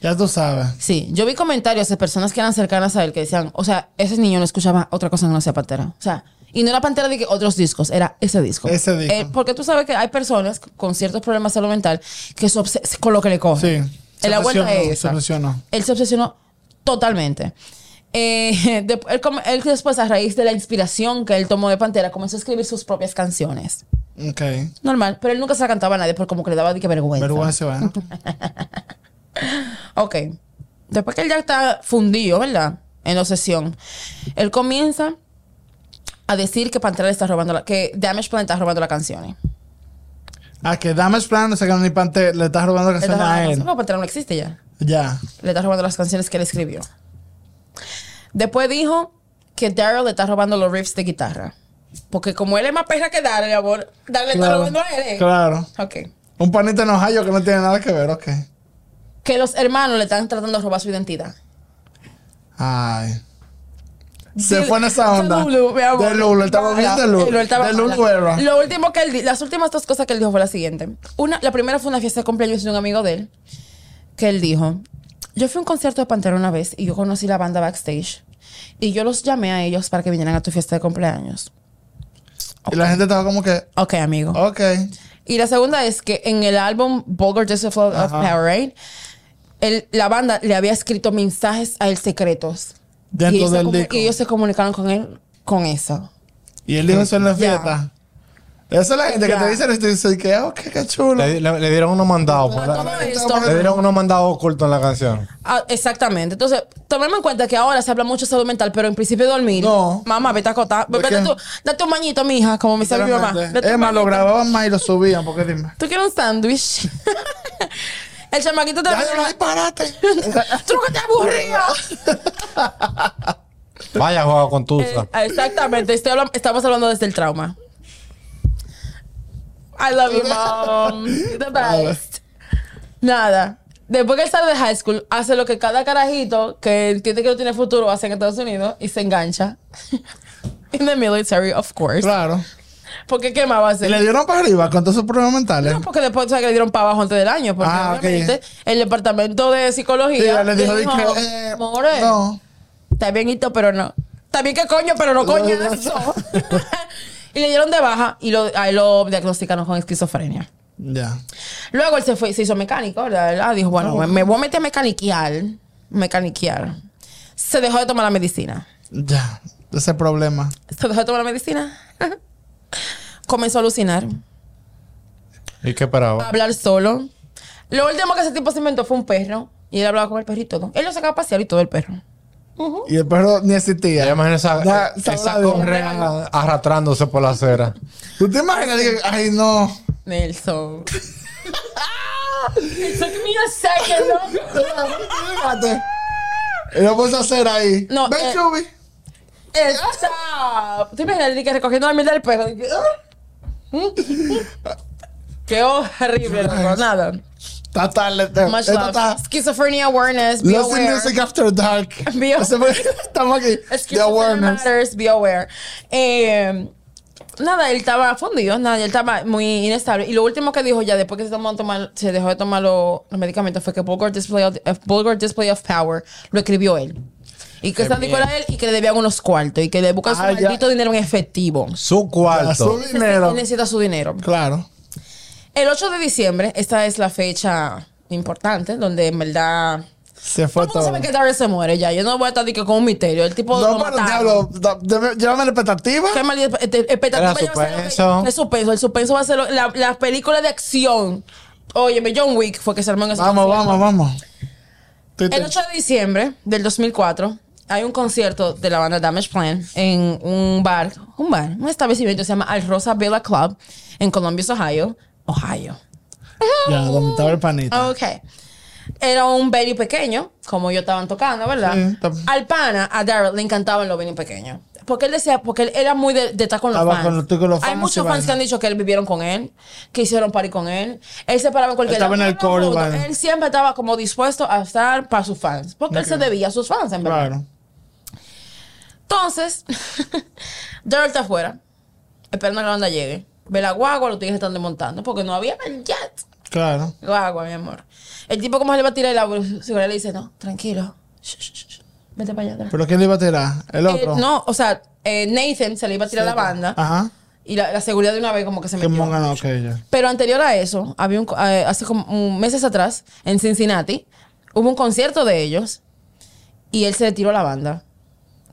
Ya tú sabes. Sí, yo vi comentarios de personas que eran cercanas a él que decían, o sea, ese niño no escuchaba otra cosa que no sea Pantera. O sea, y no era Pantera de que otros discos, era ese disco. Ese disco. Eh, porque tú sabes que hay personas con ciertos problemas de salud mental que se obses- con lo que le coge. Sí. Se la vuelta obsesionó, es se obsesionó. Él se obsesionó totalmente. Eh, de- él, después, a raíz de la inspiración que él tomó de Pantera, comenzó a escribir sus propias canciones. Ok. Normal, pero él nunca se la cantaba a nadie porque como que le daba de que vergüenza. Vergüenza, bueno. Ok. Después que él ya está fundido, ¿verdad? En la obsesión. Él comienza a decir que Pantera le está robando la... Que Damage Plan está robando las canciones. Ah, que Damage Plan, o sea que ni Pante le estás robando está canciones a las él. porque Pantera no existe ya. Ya. Le está robando las canciones que él escribió. Después dijo que Daryl le está robando los riffs de guitarra. Porque como él es más perra que Daryl, amor, Daryl le está Claro. robando a él. ¿eh? Claro. Ok. Un panita en Ohio que no tiene nada que ver, ok. Que los hermanos le están tratando de robar su identidad. Ay. Se Sí, fue en esa de onda. Lulu, mi amor. De Lulu, él estaba bien de Lulu. Él estaba De Lulu mala. era. Lo último que él di- las últimas dos cosas que él dijo fue la siguiente. Una, la primera fue una fiesta de cumpleaños de un amigo de él, que él dijo, yo fui a un concierto de Pantera una vez y yo conocí la banda backstage y yo los llamé a ellos para que vinieran a tu fiesta de cumpleaños. Y la gente estaba como que, Ok, amigo. ok. Y la segunda es que en el álbum Vulgar Display of Ajá. Powerade, él- la banda le había escrito mensajes a él secretos. Dentro y, ellos del comu- disco. y ellos se comunicaron con él con eso. Y él dijo eso en la fiesta. Esa es la gente que te dice esto y dice que, oh, qué, qué chulo. Le, le- le dieron unos mandados. la- Todo esto. le dieron unos mandados ocultos en la canción. Ah, exactamente. Entonces, tomemos en cuenta que ahora se habla mucho de salud mental, pero en principio dormir. No. Mamá, vete a acotar. ¿Por Vete tú, date un bañito, mija, como me sabe mi mamá. Más, lo grababan más y lo subían, porque dime. ¿Tú quieres un sándwich? El chamaquito te Ya, no disparate. ¡Tú que te aburrido! Vaya, juega con Tusa. Eh, exactamente. Estoy habla- estamos hablando desde el trauma. I love you, mom. You're the best. Nada. Después que él sale de high school, hace lo que cada carajito que entiende que no tiene futuro hace en Estados Unidos y se engancha. In the military, of course. Claro. Porque ¿qué más va a Y hacer? le dieron para arriba con todos sus problemas mentales. No, porque después ¿sabes que le dieron para abajo antes del año. Porque Ah, obviamente el departamento de Sí, psicología le dijo, dije, eh, "More, no. Está bien, hito, pero no. Está bien que coño, pero no coño eso. y le dieron de baja y lo, a él lo diagnosticaron con esquizofrenia. Ya. Luego él se fue, se hizo mecánico, ¿verdad? ¿verdad? Dijo, bueno, me voy a meter a mecaniquear. Mecaniquear. Se dejó de tomar la medicina. Ya. Ese problema. Se dejó de tomar la medicina. Comenzó a alucinar. ¿Y qué a esperaba? hablar solo. Lo último que ese tipo se inventó fue un perro. Y él hablaba con el perrito. y todo. Él lo sacaba a pasear y todo el perro. Y el perro ni existía. Ya imagina esa, Ya, esa sabrá Dios. correa arrastrándose por la acera. ¿Tú te imaginas? Ay, no. Nelson. It took me a second, ¿no? Y lo a hacer ahí. No, Ven, eh, Chubby. Stop. ¿Tú imaginas que recogiendo la mierda del perro? Ah. Qué horrible, loco. Nada. Está tarde. te- Much love. está- Schizophrenia awareness. Be Lost in aware. Music After Dark. Be aware. Ese fue- Estamos aquí. The Schizophrenia awareness. matters, be aware. Eh, nada, él estaba fundido, nada, él estaba muy inestable. Y lo último que dijo ya después que se, tomó tomar, se dejó de tomar lo- los medicamentos fue que Vulgar Display of, eh, Vulgar Display of Power lo escribió él. Y que se dedicó a él y que le debían unos cuartos y que le buscan su Ah, ya. maldito dinero en efectivo. Su cuarto. su dinero. Él necesita su dinero. Claro. El 8 de diciembre, esta es la fecha importante, donde en verdad... Se fue Todo el mundo todo. sabe que Darryl se muere ya. Yo no voy a estar que con un misterio. El tipo No, pero diablo. Llévame la expectativa. Qué mal este, expectativa. Suspenso. Es suspenso. El suspenso va a ser lo- la, la película de acción. Óyeme, John Wick fue que se armó en ese Vamos, concierto. vamos, vamos. El 8 de diciembre del 2004 hay un concierto de la banda Damage Plan en un bar, un bar, un establecimiento que se llama Al Rosa Villa Club en Columbus, Ohio. Ohio. Ya, donde estaba el panito. Ok. Era un Benny pequeño, como yo estaban tocando, ¿verdad? Sí, Al pana, a Daryl, le encantaban los Benny pequeños. Porque él decía, porque él era muy de, de estar con los Estaba fans. con tú con los Hay fans muchos y fans vaina. que han dicho que él vivieron con él, que hicieron party con él. Él se paraba en cualquier Estaba en el coro y vaina. Él siempre estaba como dispuesto a estar para sus fans. Porque él se debía a sus fans, en verdad. Claro. Entonces, Daryl está afuera, esperando a que la banda llegue. Ve la guagua, los tigres están desmontando, porque no había jet. Claro. Guagua, mi amor. El tipo como se le va a tirar el agua, seguridad le dice, no, tranquilo. Shh, shh, shh, shh. Vete para allá. atrás". ¿Pero quién le iba a tirar? El Eh, otro. no, o sea, eh, Nathan se le iba a tirar la banda Ajá. y la, la seguridad de una vez como que se metió. monga no, ok, ya. Pero anterior a eso, había un, eh, hace como un- meses atrás, en Cincinnati, hubo un concierto de ellos y él se le tiró la banda.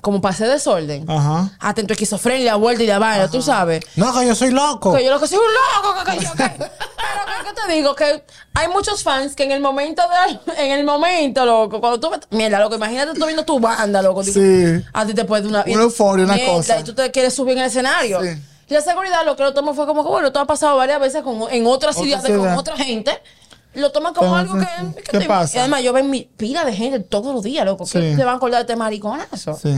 Como hacer desorden. Ajá. Atento, esquizofrenia, vuelta y la vaina, tú sabes. No, que yo soy loco. Que yo lo que soy un loco, que, que yo, que- Pero que, que te digo que hay muchos fans que en el momento de, en el momento, loco, cuando tú mierda, loco, imagínate tú viendo tu banda, loco. digo, Sí. A ti te puede una, Una euforia, una mierda, cosa. Y tú te quieres subir en el escenario. Sí. Y la seguridad lo que lo tomó fue como que, bueno, esto ha pasado varias veces con, en otras Otra ciudades con otra gente. Lo toman como algo que. ¿qué te- pasa? Y además, yo veo mi pila de gente todos los días, loco. que Sí. se van a acordar de este mariconazo. Sí.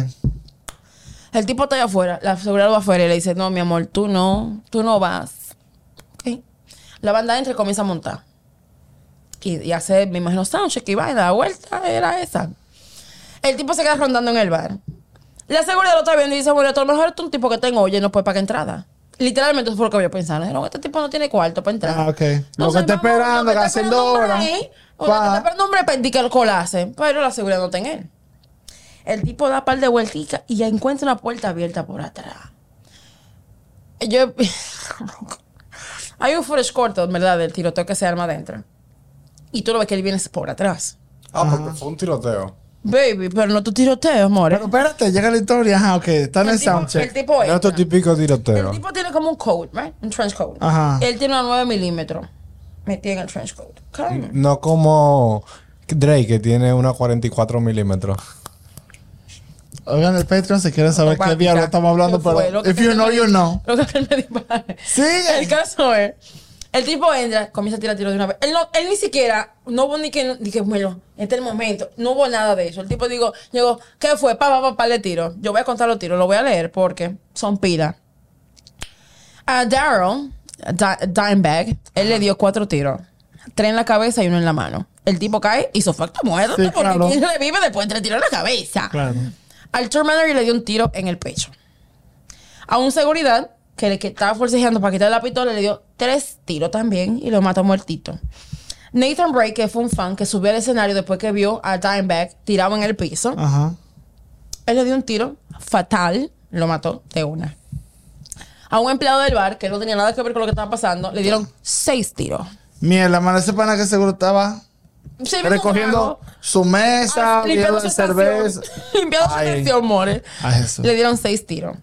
El tipo está allá afuera, la seguridad va afuera y le dice, no, mi amor, tú no, tú no vas. Ok. La banda entra y comienza a montar. Y, y hace, me imagino, soundcheck y vaina, la vuelta era esa. El tipo se queda rondando en el bar. La seguridad lo está viendo y dice, bueno, a lo mejor es un tipo que tengo, oye, no puede pagar entrada. Literalmente eso fue lo que yo pensaba. Dijeron, este tipo no tiene cuarto para entrar. Ah, ok. Lo que está esperando, lo que haciendo break, o lo que Pa. está esperando un break para indicar el colase. Pero la seguridad no está en él. El tipo da un par de vuelticas y ya encuentra una puerta abierta por atrás. Yo... Hay un footage corto, ¿verdad? Del tiroteo que se arma adentro. Y tú lo ves que él viene por atrás. Ah, porque fue un tiroteo. Baby, pero no tu tiroteo, amor. Pero espérate, llega la historia. Ajá, ok. Está en el, el, tipo, soundcheck. el tipo tu típico El tiroteo. tipo tiene como un coat, right? Un trench coat. Ajá. Él tiene una 9 milímetros metida en el trench coat. Calma. No como Drake, que tiene una 44 milímetros. Oigan, el Patreon si quieren saber qué diablo estamos hablando, pero if you know, me- you know. Lo que él me dispara. Sigue. El caso es, el tipo entra, comienza a tirar tiros de una vez. Él, no, él ni siquiera, no hubo ni que, que, bueno, este es el momento. No hubo nada de eso. El tipo digo, llegó, ¿qué fue? Pa, pa, pa, pa, le tiro. Yo voy a contar los tiros, lo voy a leer porque son pila. A Daryl, Di- Dimebag, él le dio cuatro tiros. Tres en la cabeza y uno en la mano. El tipo cae y su facto muerto Sí, porque claro. ¿quién revive después de tres tiros en la cabeza? Claro. Al tour manager le dio un tiro en el pecho. A un seguridad que le que estaba forcejeando para quitarle la pistola le dio tres tiros también y lo mató muertito. Nathan Bray, que fue un fan que subió al escenario después que vio a Dimebag tirado en el piso, Ajá. él le dio un tiro fatal, lo mató de una. A un empleado del bar, que no tenía nada que ver con lo que estaba pasando, le dieron seis tiros. Mierda, man, ese pana que seguro estaba recogiendo su mesa, Ah, limpiando su cerveza. Limpiando su Ay. estación, more. Le dieron seis tiros.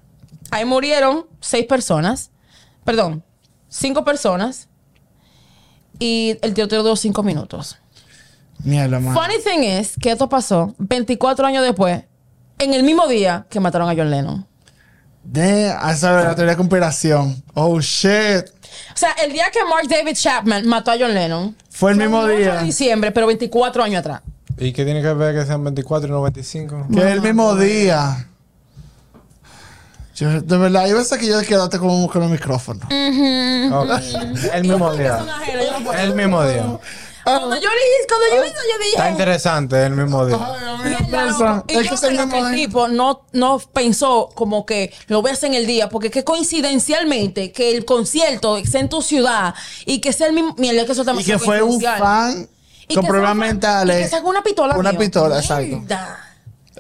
Ahí murieron seis personas. Perdón, cinco personas. Y el tiroteo duró cinco minutos. Mierda, man. Funny thing es que esto pasó 24 años después, en el mismo día que mataron a John Lennon. De, a esa la teoría de conspiración. Oh, shit. O sea, el día que Mark David Chapman mató a John Lennon. Fue el mismo 8 día. de diciembre, pero 24 años atrás. ¿Y qué tiene que ver que sean 24 y no 25? Que es el mismo día. Yo, de verdad, hay veces que yo quédate con, con el micrófono. Ok. El mismo día. El mismo día. Cuando yo leí, cuando yo eso, yo dije. Está interesante el mismo día. Y que yo creo que el tipo no, no pensó como que lo voy a hacer en el día, porque que coincidencialmente que el concierto sea en tu ciudad y que sea el mismo. Mierda, que eso está Y que fue un fan con problemas mentales. Y que sacó una pistola. Una mío. pistola, exacto.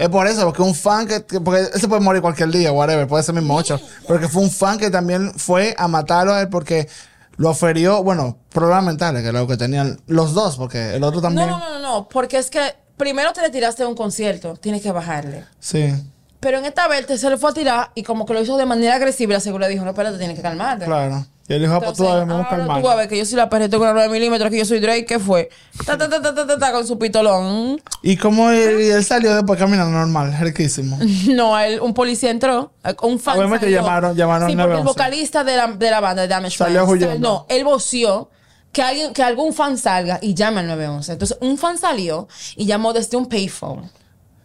Es por eso, porque un fan que, que- porque él se puede morir cualquier día, whatever, puede ser mismo ocho. Porque fue un fan que también fue a matarlo a él porque lo oferió, bueno, problemas mentales, que es lo que tenían los dos, porque el otro también. no, no, no, no, porque es que primero te le tiraste a un concierto, tienes que bajarle. Sí, Pero en esta vez te se le fue a tirar y como que lo hizo de manera agresiva la seguridad dijo, no, espérate, tienes que calmarte. claro. Y él dijo, ah, pues Entonces, me voy a ahora calmar. tú vas a ver que yo soy la perrita con una 9 milímetros, que yo soy Drake, ¿qué fue? Ta, ta, ta, ta, ta, ta, con su pitolón. Y como él, salió después caminando normal, riquísimo. No, él, un policía entró, un fan Obviamente salió. llamaron- llamaron Sí, porque el 911. vocalista de la, de la banda de Damage Salió huyendo. No, él voció que, alguien, que algún fan salga y llame al 911. Entonces, un fan salió y llamó desde un payphone.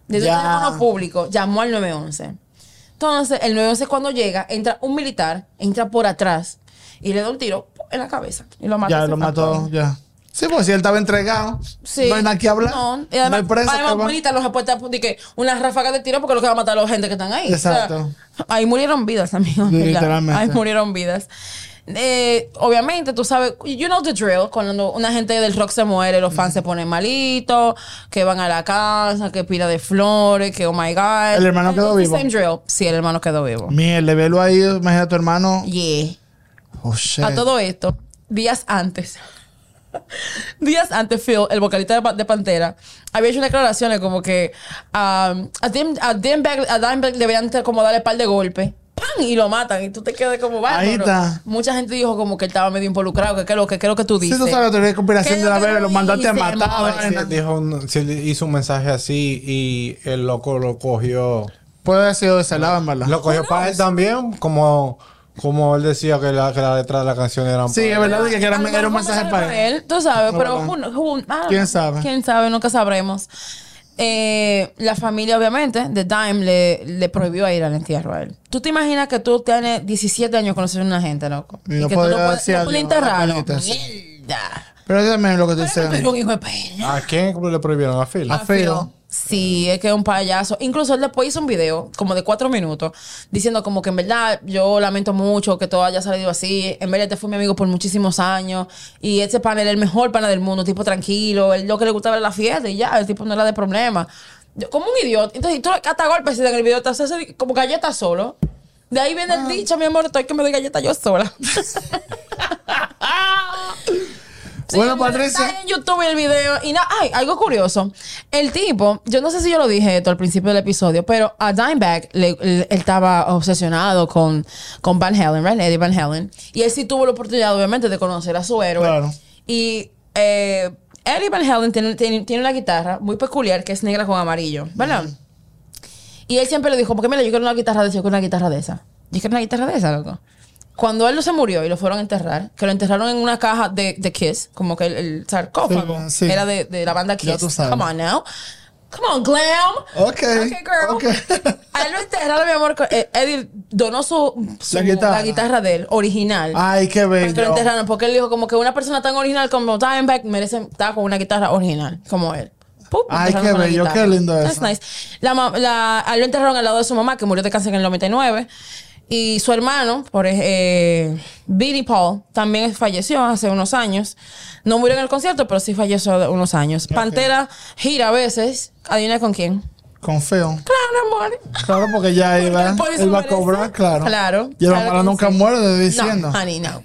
Desde Ya. un teléfono público, llamó al 911. Entonces, el 911 cuando llega, entra un militar, entra por atrás y le da un tiro ¡pum! en la cabeza. Y lo mata. ya lo mató, ya. Sí, pues si él estaba entregado, Sí. no hay nada que hablar. No, y además, hay además no se puede dar de que una ráfaga de tiro porque lo que va a matar a la gente que están ahí. O sea, Exacto. ahí murieron vidas, amigos. Sí, literalmente. Ahí murieron vidas. Eh, obviamente, tú sabes, you know the drill. Cuando una gente del rock se muere, los fans se ponen malitos, que van a la casa, que pila de flores, que oh my god. ¿El hermano quedó vivo? Same drill. Sí, el hermano quedó vivo. Mierda, velo ahí, imagina a tu hermano. Yeah. Oh, shit. A todo esto, días antes. días antes, Phil, el vocalista de, Pa- de Pantera, había hecho declaraciones como que um, a, Dim, a, Dimebag, a deberían ter- como darle par de golpes. ¡Pam! Y lo matan. Y tú te quedas como bárbaro. Ahí está. Mucha gente dijo como que él estaba medio involucrado. Que qué es lo que, lo que tú Si dices. tú sabes la teoría de conspiración ¿Qué de la es lo que bebé, lo tú mandaste a matar. dijo un- si hizo un mensaje así y el loco lo cogió. Puede haber sido de ese lado, en verdad. Lo cogió para él también, como, como él decía que la, que la letra de la canción era Sí, es verdad que era, un mensaje para él. Tú sabes, No, pero don't ¿Quién sabe? ¿Quién sabe? Nunca sabremos. Eh, la familia, obviamente, de Dime le, le prohibió ir al entierro a él. ¿Tú te imaginas que tú tienes 17 años conociendo a una gente, loco? Y no que tú no puedes, no puedes enterrarlo. Pero también lo que te dicen. un hijo de. ¿A quién le prohibieron? ¿A Phil? A Phil. Sí, es que es un payaso. Incluso él después hizo un video como de cuatro minutos diciendo como que en verdad yo lamento mucho que todo haya salido así. En verdad este fue mi amigo por muchísimos años y este pana era el mejor pana del mundo, tipo tranquilo. Él lo que le gustaba era la fiesta y ya, el tipo no era de problema. Yo, como un idiota. Entonces, tú hasta golpes en el video te haces como galleta solo. De ahí viene el dicho, mi amor, estoy que me doy galleta yo sola. Sí, Bueno, Patricia. Está en YouTube el video. Y nada, ay, algo curioso. El tipo, yo no sé si yo lo dije esto al principio del episodio, pero a Dimebag le- él estaba obsesionado con, con Van Halen, right? Eddie Van Halen. Y él sí tuvo la oportunidad, obviamente, de conocer a su héroe. Claro. Y eh, Eddie Van Halen tiene, tiene, tiene una guitarra muy peculiar que es negra con amarillo, ¿verdad? Y él siempre le dijo, porque mira, yo quiero una guitarra de esa, yo quiero una guitarra de esa. Yo quiero una guitarra de esa, loco. Cuando él no se murió y lo fueron a enterrar, que lo enterraron en una caja de, de Kiss, como que el, el sarcófago Sí, sí. era de, de la banda Ya Kiss. tú sabes. Come on now. Come on, glam. Ok. Okay, girl. ok. A él lo enterraron, mi amor. eh, Eddie donó su, su- La guitarra. la guitarra de él, original. Ay, qué Para que lo bello. enterraran, porque él dijo como que una persona tan original como Dimebag merece estar con una guitarra original, como él. Pum, Ay, enterraron qué bello, qué lindo That's eso. nice. La, la- a él lo enterraron al lado de su mamá, que murió de cáncer en el 99. Y su hermano, por eh, Billy Paul, también falleció hace unos años. No murió en el concierto, pero sí falleció hace unos años. Pantera gira a veces. Adivina con quién. Con feo. Claro, amor. Claro, porque ya iba, Él va a cobrar, claro. Claro. Y el Claro hermano nunca sí. muere diciendo. No, honey, no.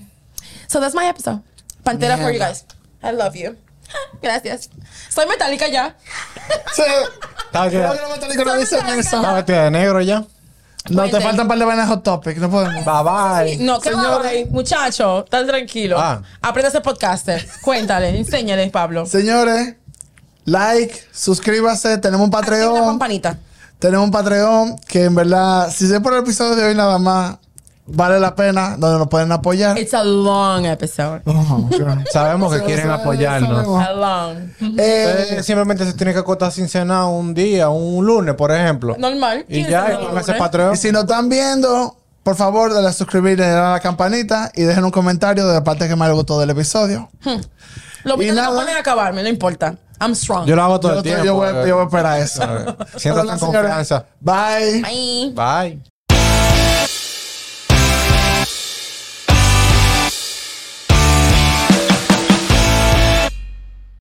So that's my episode. Pantera for you guys. I love you. Gracias. Soy metálica ya. Sí. Estaba que metálicos no dicen eso. estaba de negro ya. No, te faltan un par de vainas hot topic. No podemos. Bye bye. No, ¿qué Señor- bye, muchacho? Tan tranquilo. Ah. Aprende a ser podcaster. Cuéntale, enséñale, Pablo. Señores, like, suscríbase. Tenemos un Activa la Patreon. campanita. Tenemos un Patreon que en verdad, si es por el episodio de hoy nada más, vale la pena, donde nos pueden apoyar. It's a long episode. Sabemos que quieren apoyarnos. A long. Eh, simplemente se tiene que acostar sin cenar un día, un lunes, por ejemplo. Normal. Y ¿Quién ya, y ese Patreon. y si nos están viendo, por favor, denle a suscribir, denle a la campanita y dejen un comentario de la parte que más les gustó del episodio. Lo Y mío no pueden acabarme, no importa. I'm strong. Yo lo hago todo Yo, el tiempo. yo voy, eh. yo voy a esperar eso. Siéntate en confianza. Bye. Bye. Bye.